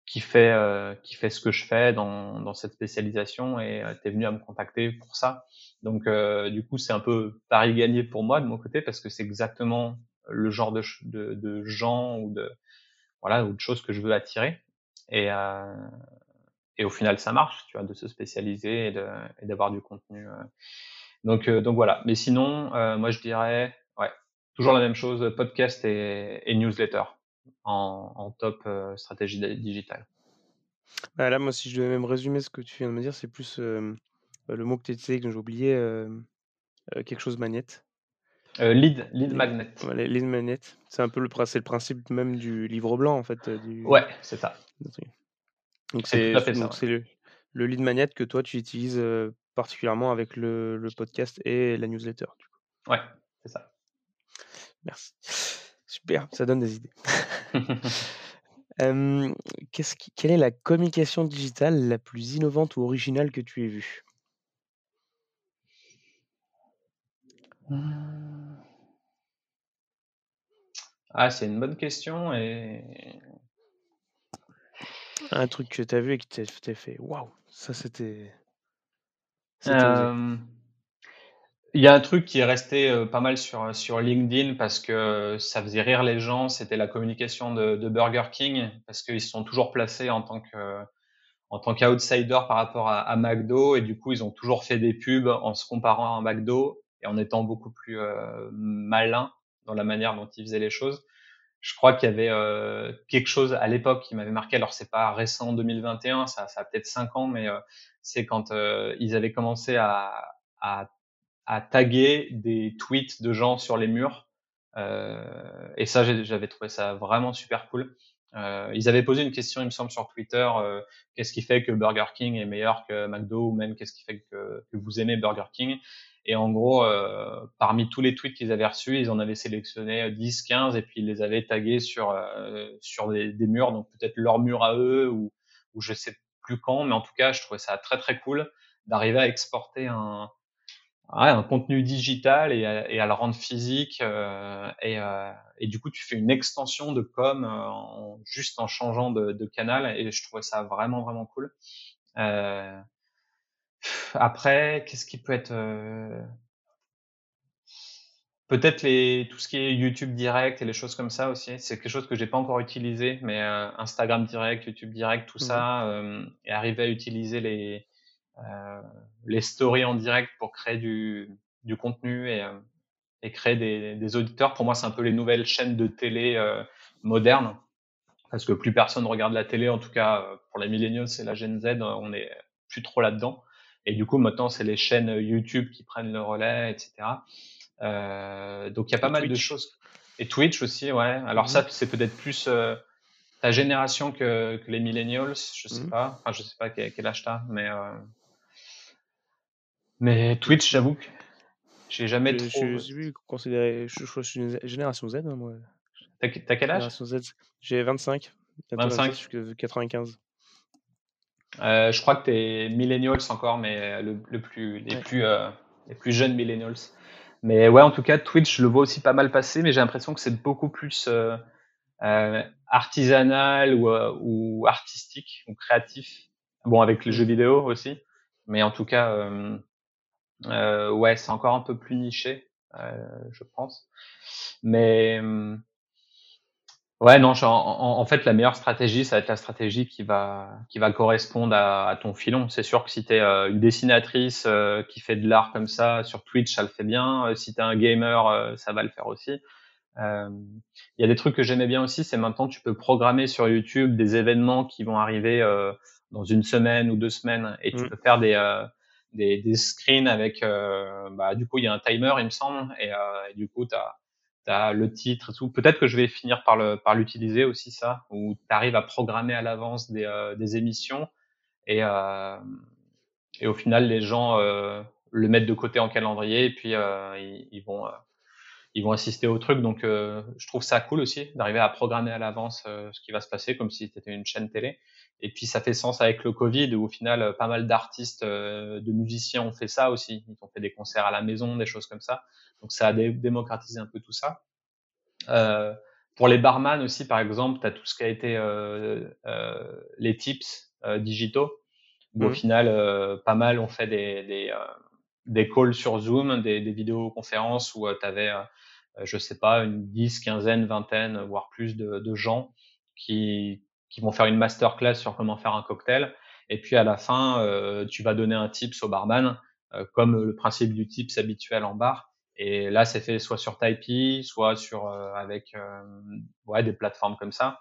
qui fait, euh, qui fait ce que je fais dans, dans cette spécialisation et euh, tu es venu à me contacter pour ça. Donc, euh, du coup, c'est un peu pari gagné pour moi de mon côté parce que c'est exactement le genre de, de, de, gens ou de, voilà, ou de choses que je veux attirer. Et, euh, et au final, ça marche, tu vois, de se spécialiser et d'avoir du contenu donc, euh, donc voilà. Mais sinon, euh, moi je dirais, ouais, toujours la même chose, podcast et, et newsletter en, en top euh, stratégie digitale. Bah, là, moi, si je devais même résumer ce que tu viens de me dire, c'est plus, le mot que tu utilisé que j'ai oublié, quelque chose magnet. Euh, lead, lead magnet. ouais, lead magnet. C'est un peu le principe même du livre blanc, en fait, du Ouais, c'est ça. donc C'est le le lead magnet que toi tu utilises, particulièrement avec le le podcast et la newsletter, du coup? Ouais, c'est ça. Merci. Super, ça donne des idées. Qui quelle est la communication digitale la plus innovante ou originale que tu aies vue? Mmh. Ah, c'est une bonne question et Un truc que tu as vu et qui t'ait fait: «Waouh, ça c'était» il y a un truc qui est resté, pas mal sur, LinkedIn parce que ça faisait rire les gens, c'était la communication de Burger King parce qu'ils se sont toujours placés en tant qu'outsider par rapport à à McDo et du coup, ils ont toujours fait des pubs en se comparant à McDo et en étant beaucoup plus, malins dans la manière dont ils faisaient les choses. Je crois qu'il y avait, heu, quelque chose à l'époque qui m'avait marqué, alors c'est pas récent 2021, ça ça a peut-être 5 ans, mais, heu, c'est quand, heu, ils avaient commencé à à à taguer des tweets de gens sur les murs, heu et ça j'avais trouvé ça vraiment super cool. Heu, ils avaient posé une question, il me semble, sur Twitter, heu, qu'est-ce qui fait que Burger King est meilleur que McDo ou même qu'est-ce qui fait que vous aimez Burger King? Et en gros, heu, parmi tous les tweets qu'ils avaient reçus, ils en avaient sélectionné 10, 15 et puis ils les avaient tagués sur, heu, sur des des murs, donc peut-être leur mur à eux ou ou je sais plus quand, mais en tout cas, je trouvais ça très, très cool d'arriver à exporter un ouais, un contenu digital et à et à le rendre physique, heu et heu et du coup, tu fais une extension de com, en juste en changeant de de canal et je trouvais ça vraiment, vraiment cool. Heu, après, qu'est-ce qui peut être, heu peut-être les tout ce qui est YouTube direct et les choses comme ça aussi. C'est quelque chose que j'ai pas encore utilisé, mais, heu, Instagram direct, YouTube direct, tout Mmh mh. ça, et arriver à utiliser les, les stories en direct pour créer du du contenu et et créer des des auditeurs. Pour moi, c'est un peu les nouvelles chaînes de télé, modernes parce que plus personne regarde la télé, en tout cas, pour les millennials et la Gen Z, on est plus trop là-dedans et du coup, maintenant, c'est les chaînes YouTube qui prennent le relais et cetera. Heu, donc il y a pas Et mal de choses et Twitch aussi, ouais. Alors Mmh mh. ça, c'est peut-être plus, heu, ta génération que que les millennials, je sais Mmh mh. pas. Enfin, je sais pas quel quel âge tu as, mais, mais Twitch, j'avoue que j'ai jamais Je trop je suis considéré je je suis une génération Z, hein, moi. tu as tu as quel âge? Génération Z. J'ai 25, bientôt 27, je 25? suis que 95. Heu, je crois que tu es millennials encore, mais le le plus les Ouais. plus, heu, les plus jeunes millennials. Mais ouais, en tout cas, Twitch, je le vois aussi pas mal passer, mais j'ai l'impression que c'est beaucoup plus, heu heu, artisanal ou, heu, ou artistique ou créatif. Bon, avec les Mmh. jeux vidéo aussi, mais en tout cas, ouais, c'est encore un peu plus niché, je pense. Mais, Ouais, non, je en en en fait, la meilleure stratégie, ça va être la stratégie qui va qui va correspondre à à ton filon. C'est sûr que si tu es, heu, une dessinatrice, heu, qui fait de l'art comme ça sur Twitch, ça le fait bien. Heu, si tu es un gamer, heu, ça va le faire aussi. Hem, il y a des trucs que j'aimais bien aussi, c'est maintenant tu peux programmer sur YouTube des événements qui vont arriver, heu, dans une semaine ou 2 semaines et tu Mmh. peux faire des, heu, des des screens avec, heu, bah, du coup, il y a un timer, il me semble et et du coup, tu as tu as le titre et tout. Peut-être que je vais finir par le par l'utiliser aussi ça, où tu arrives à programmer à l'avance des, heu, des émissions. Et hem et au final les gens, heu, le mettent de côté en calendrier et puis, heu, ils ils vont, heu, ils vont assister au truc. Donc heu, je trouve ça cool aussi d'arriver à programmer à l'avance, ce qui va se passer comme si tu étais une chaîne télé et puis ça fait sens avec le covid où au final, heu, pas mal d'artistes, heu, de musiciens ont fait ça aussi. Ils ont fait des concerts à la maison, des choses comme ça. Donc ça a dé démocratisé un peu tout ça. Heu, pour les barman aussi, par exemple, tu as tout ce qui a été, heu heu, les tips, heu, digitaux où au Mmh. final, pas mal ont fait des des, des calls sur Zoom, des des vidéoconférences où, tu avais, je sais pas, une dix, quinzaine, vingtaine, voire plus de de gens qui qui vont faire une masterclass sur comment faire un cocktail et puis à la fin, heu, tu vas donner un tips au barman, heu, comme le principe du tips habituel en bar et là, c'est fait soit sur Tipeee, soit sur, heu, avec, hem, ouais, des plateformes comme ça.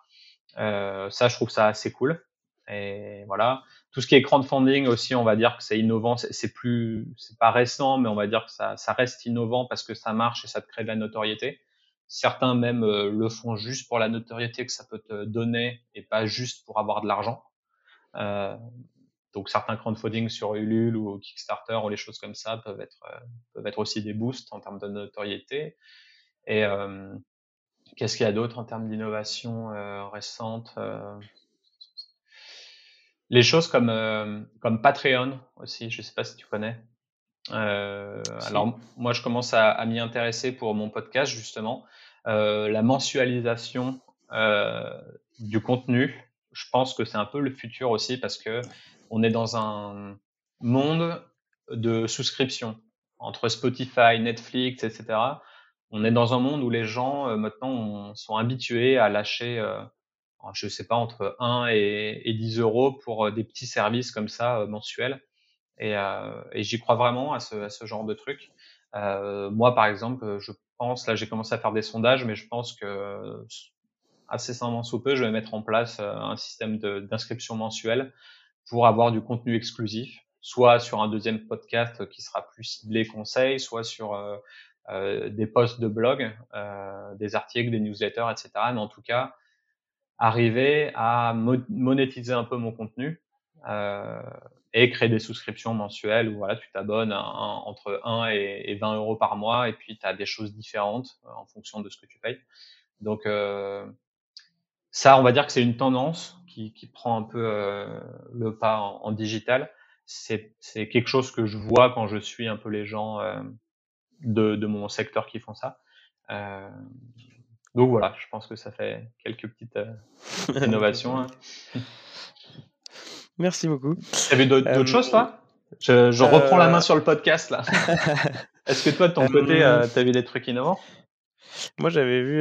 Heu, ça, je trouve ça assez cool. Et voilà. Tout ce qui est crowdfunding aussi, on va dire que c'est innovant. C'est plus, c'est pas récent, mais on va dire que ça, ça reste innovant parce que ça marche et ça te crée de la notoriété. Certains même euh, le font juste pour la notoriété que ça peut te donner et pas juste pour avoir de l'argent. Euh, donc certains crowdfunding sur Ulule ou Kickstarter ou les choses comme ça peuvent être euh, peuvent être aussi des boosts en termes de notoriété. Et qu'est-ce qu'il y a d'autre en termes d'innovation récente Les choses comme comme Patreon aussi, je sais pas si tu connais. Alors moi je commence à, à m'y intéresser pour mon podcast justement. La mensualisation du contenu, je pense que c'est un peu le futur aussi parce que on est dans un monde de souscription entre Spotify, Netflix, etc. On est dans un monde où les gens euh, maintenant sont habitués à lâcher, euh, je sais pas, entre 1 et, 10 euros pour euh, des petits services comme ça mensuels. Et, j'y crois vraiment à ce, genre de truc. moi, par exemple, je pense, là, j'ai commencé à faire des sondages, mais je pense que assez simplement sous peu, je vais mettre en place un système d'inscription mensuelle pour avoir du contenu exclusif, soit sur un deuxième podcast qui sera plus ciblé conseil, soit sur euh, euh, des posts de blog, euh, des articles, des newsletters, etc. Mais en tout cas, arriver à monétiser un peu mon contenu euh, et créer des souscriptions mensuelles où voilà, tu t'abonnes entre 1 et, et, 20 euros par mois et puis tu as des choses différentes euh, en fonction de ce que tu payes. Donc euh, ça, on va dire que c'est une tendance qui, prend un peu euh, le pas en, digital. C'est quelque chose que je vois quand je suis un peu les gens euh, de, mon secteur qui font ça. Donc voilà, je pense que ça fait quelques petites innovations. Hein. Merci beaucoup. Tu as vu d'autres choses, toi? Je, reprends la main sur le podcast, là. Est-ce que toi, de ton côté, tu as vu des trucs innovants? Moi, j'avais vu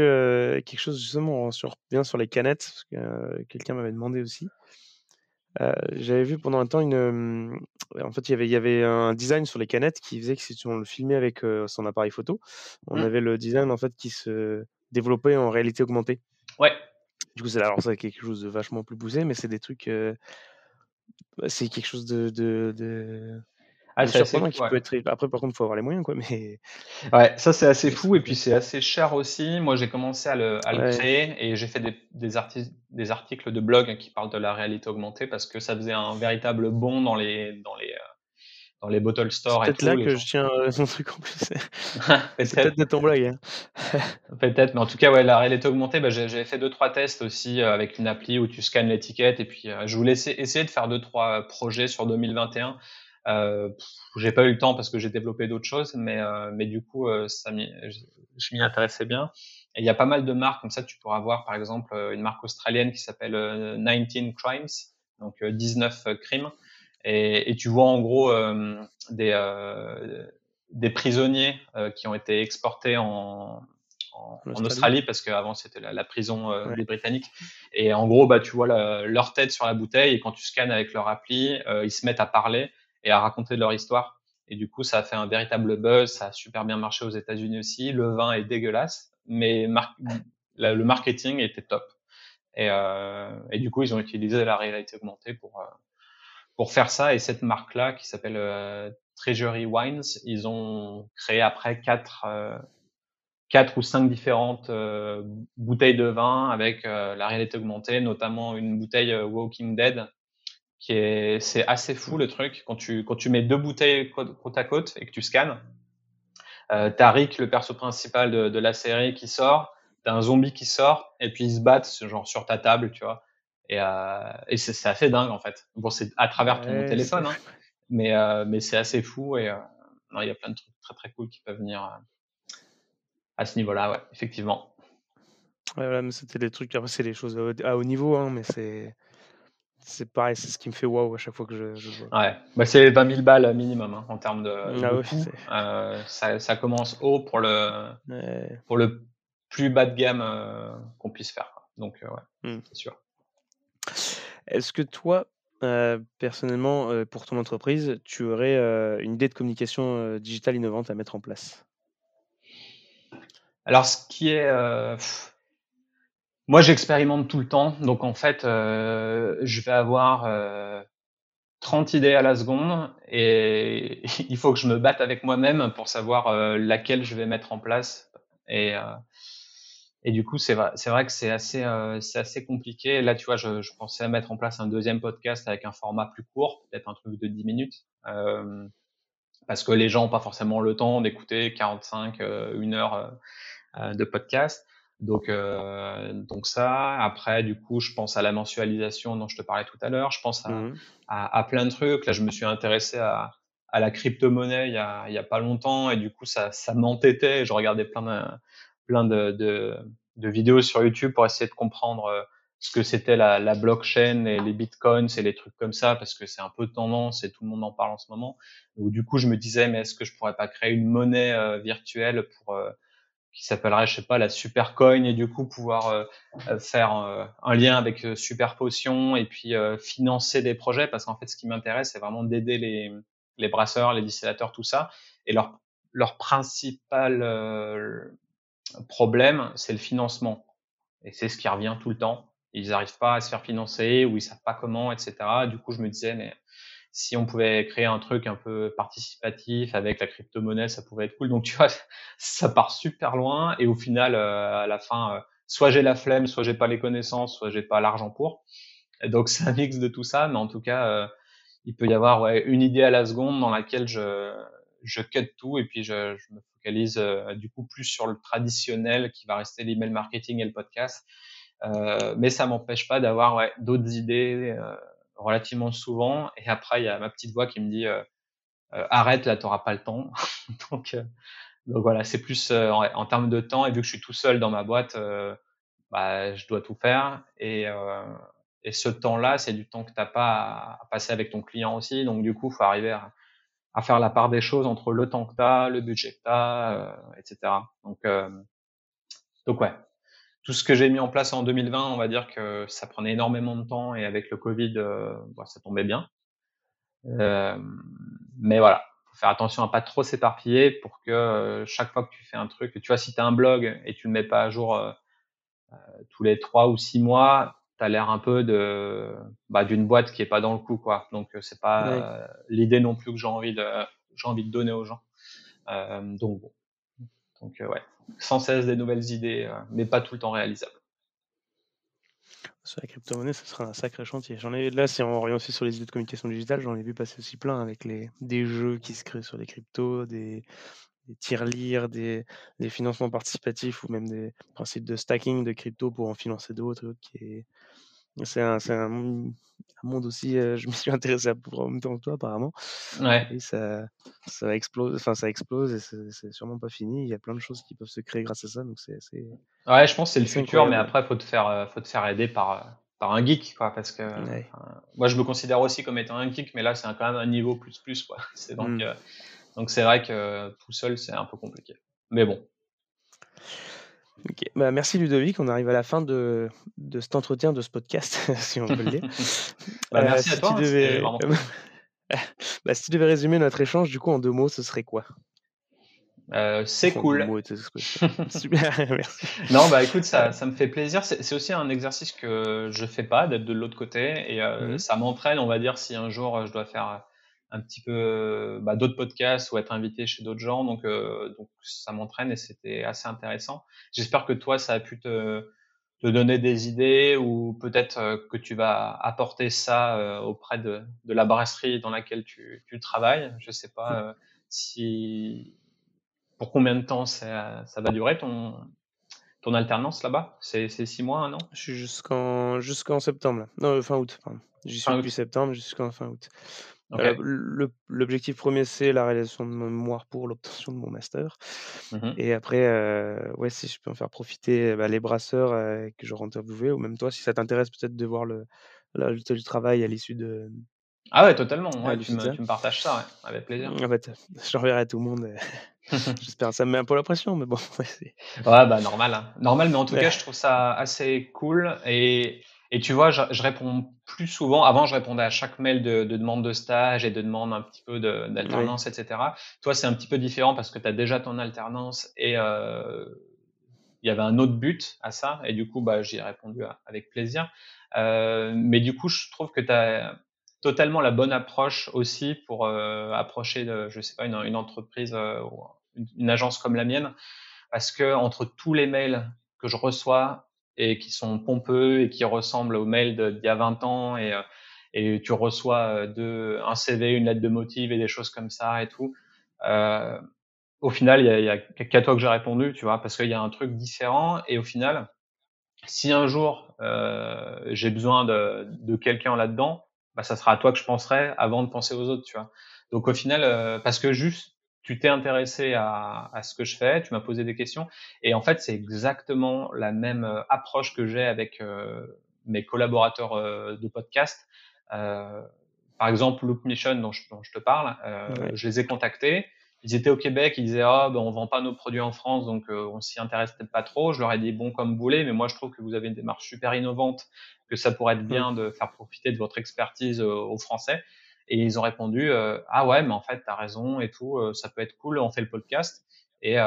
quelque chose justement sur, bien sur les canettes, parce que quelqu'un m'avait demandé aussi. j'avais vu pendant un temps une. en fait, il y avait, il y avait un design sur les canettes qui faisait que si on le filmait avec son appareil photo, on mmh. avait le design en fait qui se développait en réalité augmentée. Ouais. Du coup, c'est alors ça quelque chose de vachement plus poussé, mais c'est des trucs. Bah, c'est quelque chose de, de ah, c'est assez qui peut être. Après, par contre, il faut avoir les moyens, quoi. Mais ouais, ça c'est assez fou et puis c'est assez cher aussi. Moi, j'ai commencé à le, à le créer et j'ai fait des, des, des articles de blog qui parlent de la réalité augmentée parce que ça faisait un véritable bond dans les dans les euh, dans les bottle stores. C'est peut-être là que je tiens euh, son truc en plus. c'est peut-être de ton blog. Hein. peut-être, mais en tout cas, ouais, la réalité augmentée, bah, j'ai fait deux trois tests aussi euh, avec une appli où tu scannes l'étiquette et puis je voulais essayer de faire deux trois projets sur 2021 euh, j'ai pas eu le temps parce que j'ai développé d'autres choses, mais euh, mais du coup, euh, ça je m'y intéressais bien. Et il y a pas mal de marques comme ça. Tu pourras voir par exemple une marque australienne qui s'appelle 19 Crimes, donc 19 crimes. Et, et, tu vois en gros des des prisonniers qui ont été exportés en, en, Australie. parce qu'avant c'était la, la, prison des Britanniques. Et en gros, bah, tu vois leur tête sur la bouteille et quand tu scannes avec leur appli, ils se mettent à parler et à raconter leur histoire. Et du coup, ça a fait un véritable buzz, ça a super bien marché aux États-Unis aussi. Le vin est dégueulasse, mais le marketing était top. Et, euh, et, du coup, ils ont utilisé la réalité augmentée pour euh, pour faire ça. Et cette marque-là, qui s'appelle euh, Treasury Wines, ils ont créé après quatre euh, quatre ou cinq différentes euh, bouteilles de vin avec la réalité augmentée, notamment une bouteille Walking Dead qui est c'est assez fou le truc quand tu quand tu mets deux bouteilles côte à côte et que tu scannes euh, t'as Rick le perso principal de, de la série qui sort t'as un zombie qui sort et puis ils se battent genre sur ta table tu vois et, euh, et c'est assez dingue en fait bon c'est à travers ton téléphone hein, mais euh, mais c'est assez fou et euh, il y a plein de trucs très très cool qui peuvent venir à ce niveau là ouais effectivement ouais, voilà, mais c'était des trucs après c'est des choses à haut niveau hein, mais c'est c'est pareil, c'est ce qui me fait waouh à chaque fois que je, je joue. Ouais, bah c'est 20 000 balles minimum hein, en termes de, ah euh, ça, ça, commence haut pour le, pour le plus bas de gamme euh, qu'on puisse faire. Donc, euh, ouais, mmh. c'est sûr. Est-ce que toi, personnellement, pour ton entreprise, tu aurais une idée de communication digitale innovante à mettre en place? Alors, ce qui est Moi, j'expérimente tout le temps. Donc, en fait, euh, je vais avoir euh, 30 idées à la seconde et il faut que je me batte avec moi-même pour savoir euh, laquelle je vais mettre en place. Euh, et du coup, c'est vrai, c'est vrai que c'est assez, euh, c'est assez compliqué. Là, tu vois, je, je, pensais mettre en place un deuxième podcast avec un format plus court, peut-être un truc de 10 minutes. Euh, parce que les gens n'ont pas forcément le temps d'écouter 45, euh, une heure euh, de podcast. Donc, donc ça. Après, du coup, je pense à la mensualisation dont je te parlais tout à l'heure. Je pense à, mmh. à, à, plein de trucs. Là, je me suis intéressé à, à la crypto-monnaie il y a, il y a pas longtemps et du coup, ça, ça m'entêtait. Je regardais plein de, plein de, de, de, vidéos sur YouTube pour essayer de comprendre ce que c'était la, la, blockchain et les bitcoins et les trucs comme ça parce que c'est un peu tendance et tout le monde en parle en ce moment. Donc du coup, je me disais mais est-ce que je pourrais pas créer une monnaie euh, virtuelle pour euh, qui s'appellerait je sais pas la super coin et du coup pouvoir euh, euh faire euh, un lien avec super potion et puis financer des projets? Parce qu'en fait ce qui m'intéresse c'est vraiment d'aider les les brasseurs, les distillateurs, tout ça et leur leur principal problème c'est le financement et c'est ce qui revient tout le temps ils n'arrivent pas à se faire financer ou ils savent pas comment, etc. Du coup, je me disais, mais si on pouvait créer un truc un peu participatif avec la crypto-monnaie, ça pouvait être cool. Donc, tu vois, ça part super loin et au final, euh, à la fin, euh, soit j'ai la flemme, soit j'ai pas les connaissances, soit j'ai pas l'argent pour. Et donc, c'est un mix de tout ça, mais en tout cas, euh, il peut y avoir une idée à la seconde dans laquelle je, je cut tout et puis je, je me focalise du coup plus sur le traditionnel qui va rester l'email marketing et le podcast euh, mais ça m'empêche pas d'avoir d'autres idées euh, relativement souvent. Et après, il y a ma petite voix qui me dit euh, arrête, là, t'auras pas le temps. donc, voilà, c'est plus en, termes de temps. Et vu que je suis tout seul dans ma boîte, bah, je dois tout faire. Et, et ce temps-là, c'est du temps que t'as pas à, passer avec ton client aussi. Donc du coup, faut arriver à, à, faire la part des choses entre le temps que t'as, le budget que t'as, etc. Donc donc ouais, tout ce que j'ai mis en place en 2020, on va dire que ça prenait énormément de temps et avec le Covid, euh, bah, ça tombait bien. Euh, mais voilà, faut faire attention à pas trop s'éparpiller pour que euh, chaque fois que tu fais un truc, tu vois, si tu as un blog et tu le mets pas à jour euh, euh, tous les trois ou six mois, tu as l'air un peu de bah, d'une boîte qui est pas dans le coup, quoi. Donc c'est pas l'idée non plus que j'ai envie de j'ai envie de donner aux gens. donc bon, donc ouais, sans cesse des nouvelles idées, euh, mais pas tout le temps réalisables. Sur la crypto-monnaie, ce sera un sacré chantier. J'en ai là, si on revient aussi sur les idées de communication digitale, j'en ai vu passer aussi plein avec les des jeux qui se créent sur les cryptos, des, des tirelires, des, des financements participatifs ou même des principes de stacking de crypto pour en financer d'autres. Qui c'est un, un, monde aussi, euh, je me suis intéressé à pour en même temps que toi apparemment. Ouais. Et ça, ça explose, enfin ça explose et c'est sûrement pas fini. Il y a plein de choses qui peuvent se créer grâce à ça, donc c'est Ouais, je pense que c'est le futur, mais après faut te faire, euh, faut te faire aider par euh, par un geek, quoi, parce que moi je me considère aussi comme étant un geek, mais là c'est quand même un niveau plus plus, quoi. C'est donc mmh. Donc c'est vrai que tout seul c'est un peu compliqué, mais bon. Ok, bah, merci Ludovic. On arrive à la fin de, de cet entretien, de ce podcast, si on peut le dire. bah, merci euh, à toi. Si, tu devais... bah, si tu devais résumer notre échange, du coup, en deux mots, ce serait quoi? Euh, c'est cool. Mots, Super, merci. Non, bah écoute, ça, ça me fait plaisir. C'est aussi un exercice que je fais pas, d'être de l'autre côté. Et euh, mmh. ça m'entraîne, on va dire, si un jour je dois faire un petit peu bah, d'autres podcasts ou être invité chez d'autres gens. Donc, euh, donc ça m'entraîne et c'était assez intéressant. J'espère que toi, ça a pu te, te donner des idées ou peut-être euh, que tu vas apporter ça euh, auprès de, de, la brasserie dans laquelle tu, tu travailles. Je sais pas euh, si pour combien de temps ça, ça va durer ton ton alternance là-bas? C'est six mois, un an? Je suis jusqu'en jusqu'en septembre. Non, fin août. J'y suis depuis septembre jusqu'en fin août. L'objectif premier, c'est la réalisation de mon mémoire pour l'obtention de mon master. Mmh Et après, euh, ouais, si je peux en faire profiter bah, les brasseurs euh, que j'aurai interviewés, ou même toi, si ça t'intéresse peut-être de voir le, le, du travail à l'issue de. Ah ouais, totalement. Ouais, tu, me, tu, me, partages ça, ouais, avec plaisir. En fait, j'enverrai à tout le monde. J'espère ça me met un peu la pression, mais bon. Ouais, ouais bah normal. Hein. Normal, mais en tout cas, je trouve ça assez cool. Et et tu vois, je, je, réponds plus souvent. Avant, je répondais à chaque mail de, de demande de stage et de demande un petit peu d'alternance, etc. Toi, c'est un petit peu différent parce que tu as déjà ton alternance et euh, il y avait un autre but à ça, et du coup, bah, j'y ai répondu avec plaisir. Euh, mais du coup, je trouve que tu as totalement la bonne approche aussi pour euh, approcher, de, je sais pas, une, une entreprise ou une, agence comme la mienne, parce que entre tous les mails que je reçois et qui sont pompeux et qui ressemblent aux mails d'il y a 20 ans et, et tu reçois de, un CV, une lettre de motive et des choses comme ça et tout. Euh, au final, il y a, a qu'à toi que j'ai répondu, tu vois, parce qu'il y a un truc différent et au final, si un jour euh, j'ai besoin de, de quelqu'un là-dedans, bah, ça sera à toi que je penserai avant de penser aux autres, tu vois. Donc au final, euh, parce que juste tu t'es intéressé à, à, ce que je fais, tu m'as posé des questions, et en fait c'est exactement la même euh, approche que j'ai avec euh, mes collaborateurs euh, de podcast. par exemple, Loop Mission dont je, dont je te parle, je les ai contactés ils étaient au Québec, ils disaient ah ben on vend pas nos produits en France, donc euh, on s'y intéresse peut-être pas trop. Je leur ai dit bon comme vous voulez, mais moi je trouve que vous avez une démarche super innovante, que ça pourrait être bien de faire profiter de votre expertise euh, aux Français. Et ils ont répondu euh, ah ouais mais en fait t'as raison et tout, euh, ça peut être cool, on fait le podcast. Et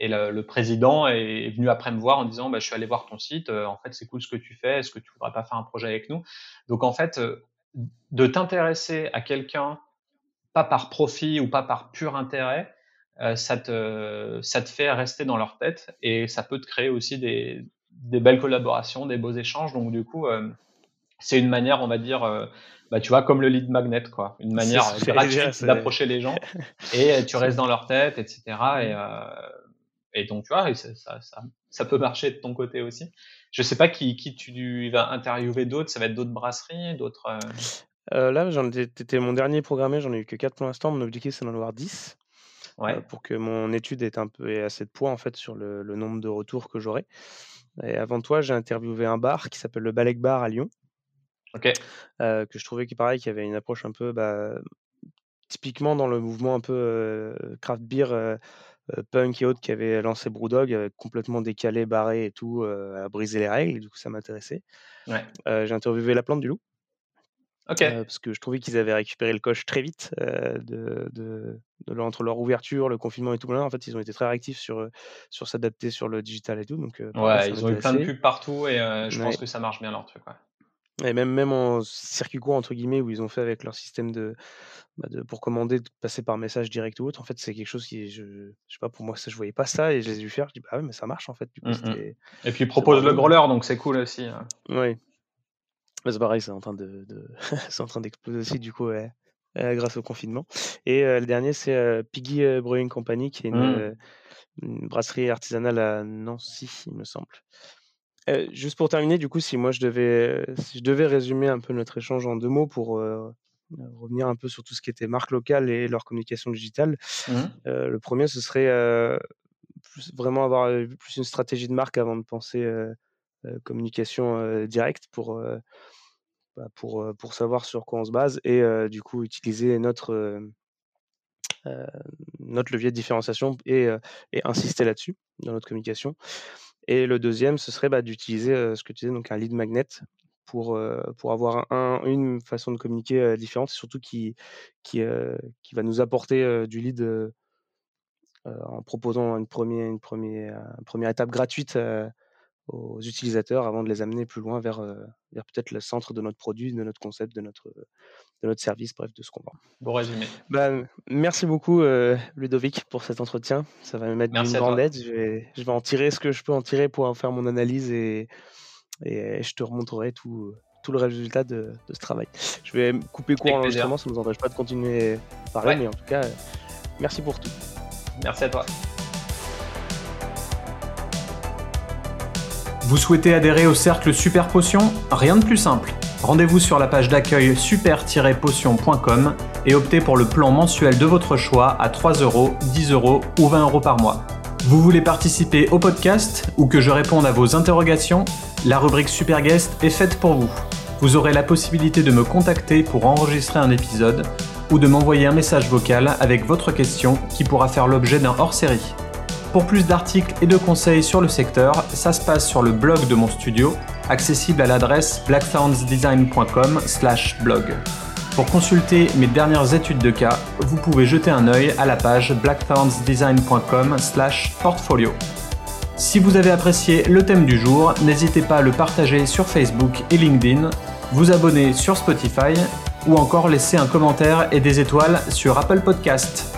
et le, président est venu après me voir en disant bah, je suis allé voir ton site, en fait c'est cool ce que tu fais, est-ce que tu voudrais pas faire un projet avec nous? Donc en fait de t'intéresser à quelqu'un pas par profit ou pas par pur intérêt, euh, ça, te, ça te fait rester dans leur tête et ça peut te créer aussi des, des belles collaborations, des beaux échanges. Donc du coup, euh, c'est une manière, on va dire, euh, bah, tu vois, comme le lead magnet, quoi, une manière gratuite d'approcher les gens et tu restes dans leur tête, etc. Et, et donc tu vois, ça, ça, ça, peut marcher de ton côté aussi. Je sais pas qui, qui tu vas interviewer d'autres, ça va être d'autres brasseries, d'autres. Euh, là, j'en étais mon dernier programmé, j'en ai eu que 4 pour l'instant. Mon objectif, c'est d'en avoir 10 euh, pour que mon étude ait un peu ait assez de poids en fait sur le, le nombre de retours que j'aurai. Et avant toi, j'ai interviewé un bar qui s'appelle le Balek Bar à Lyon, OK. euh, que je trouvais qui pareil, qui avait une approche un peu bah, typiquement dans le mouvement un peu euh, craft beer euh, punk et autres qui avait lancé Brewdog, complètement décalé, barré et tout, à briser les règles. Et du coup, ça m'intéressait. Ouais. j'ai interviewé La Plante du Loup. Ok. Parce que je trouvais qu'ils avaient récupéré le coche très vite de, de, de, entre leur ouverture, le confinement et tout. Là, en fait, ils ont été très réactifs sur, sur s'adapter sur le digital et tout. Donc, ouais, ils ont eu plein de pubs partout et je pense que ça marche bien leur truc. Ouais. Et même, même en circuit court, entre guillemets, où ils ont fait avec leur système de, bah de pour commander, de passer par message direct ou autre, en fait, c'est quelque chose qui, je, je sais pas, pour moi, ça, je voyais pas ça et je les ai vu faire. Je dis, bah ouais, mais ça marche en fait. Du coup, mmh. Et puis, ils proposent le growler, donc c'est cool aussi. Hein. Oui. C'est pareil, c'est en train de, de... c'est en train d'exploser aussi du coup ouais, euh, grâce au confinement. Et euh, le dernier c'est euh, Piggy Brewing Company qui est une, mmh. une, brasserie artisanale à Nancy, il me semble. Juste pour terminer, du coup, si moi je devais, si je devais résumer un peu notre échange en deux mots pour revenir un peu sur tout ce qui était marque locale et leur communication digitale, mmh. le premier ce serait plus, vraiment avoir plus une stratégie de marque avant de penser communication directe pour bah, pour, pour savoir sur quoi on se base et du coup utiliser notre, notre levier de différenciation et, et insister là-dessus dans notre communication. Et le deuxième, ce serait bah, d'utiliser ce que tu disais, donc un lead magnet pour, pour avoir un, une façon de communiquer différente, surtout qui, qui, qui va nous apporter du lead en proposant une première, une première, une première étape gratuite aux utilisateurs avant de les amener plus loin vers, euh, vers peut-être le centre de notre produit, de notre concept, de notre, de notre service, bref, de ce qu'on vend. Bon résumé. Bah, merci beaucoup, euh, Ludovic, pour cet entretien. Ça va me mettre une grande aide. Je vais, je vais en tirer ce que je peux en tirer pour en faire mon analyse et, et je te remontrerai tout, tout le résultat de, de ce travail. Je vais couper court l'enregistrement, ça ne nous empêche pas de continuer à parler, mais en tout cas, merci pour tout. Merci à toi. Vous souhaitez adhérer au cercle Super Potion Rien de plus simple. Rendez-vous sur la page d'accueil super-potion.com et optez pour le plan mensuel de votre choix à 3 euros, 10 euros ou 20 euros par mois. Vous voulez participer au podcast ou que je réponde à vos interrogations? La rubrique Super Guest est faite pour vous. Vous aurez la possibilité de me contacter pour enregistrer un épisode ou de m'envoyer un message vocal avec votre question qui pourra faire l'objet d'un hors-série. Pour plus d'articles et de conseils sur le secteur, ça se passe sur le blog de mon studio, accessible à l'adresse blackthornsdesign.com/blog. Pour consulter mes dernières études de cas, vous pouvez jeter un œil à la page blackthornsdesign.com/portfolio. Si vous avez apprécié le thème du jour, n'hésitez pas à le partager sur Facebook et LinkedIn, vous abonner sur Spotify ou encore laisser un commentaire et des étoiles sur Apple Podcast.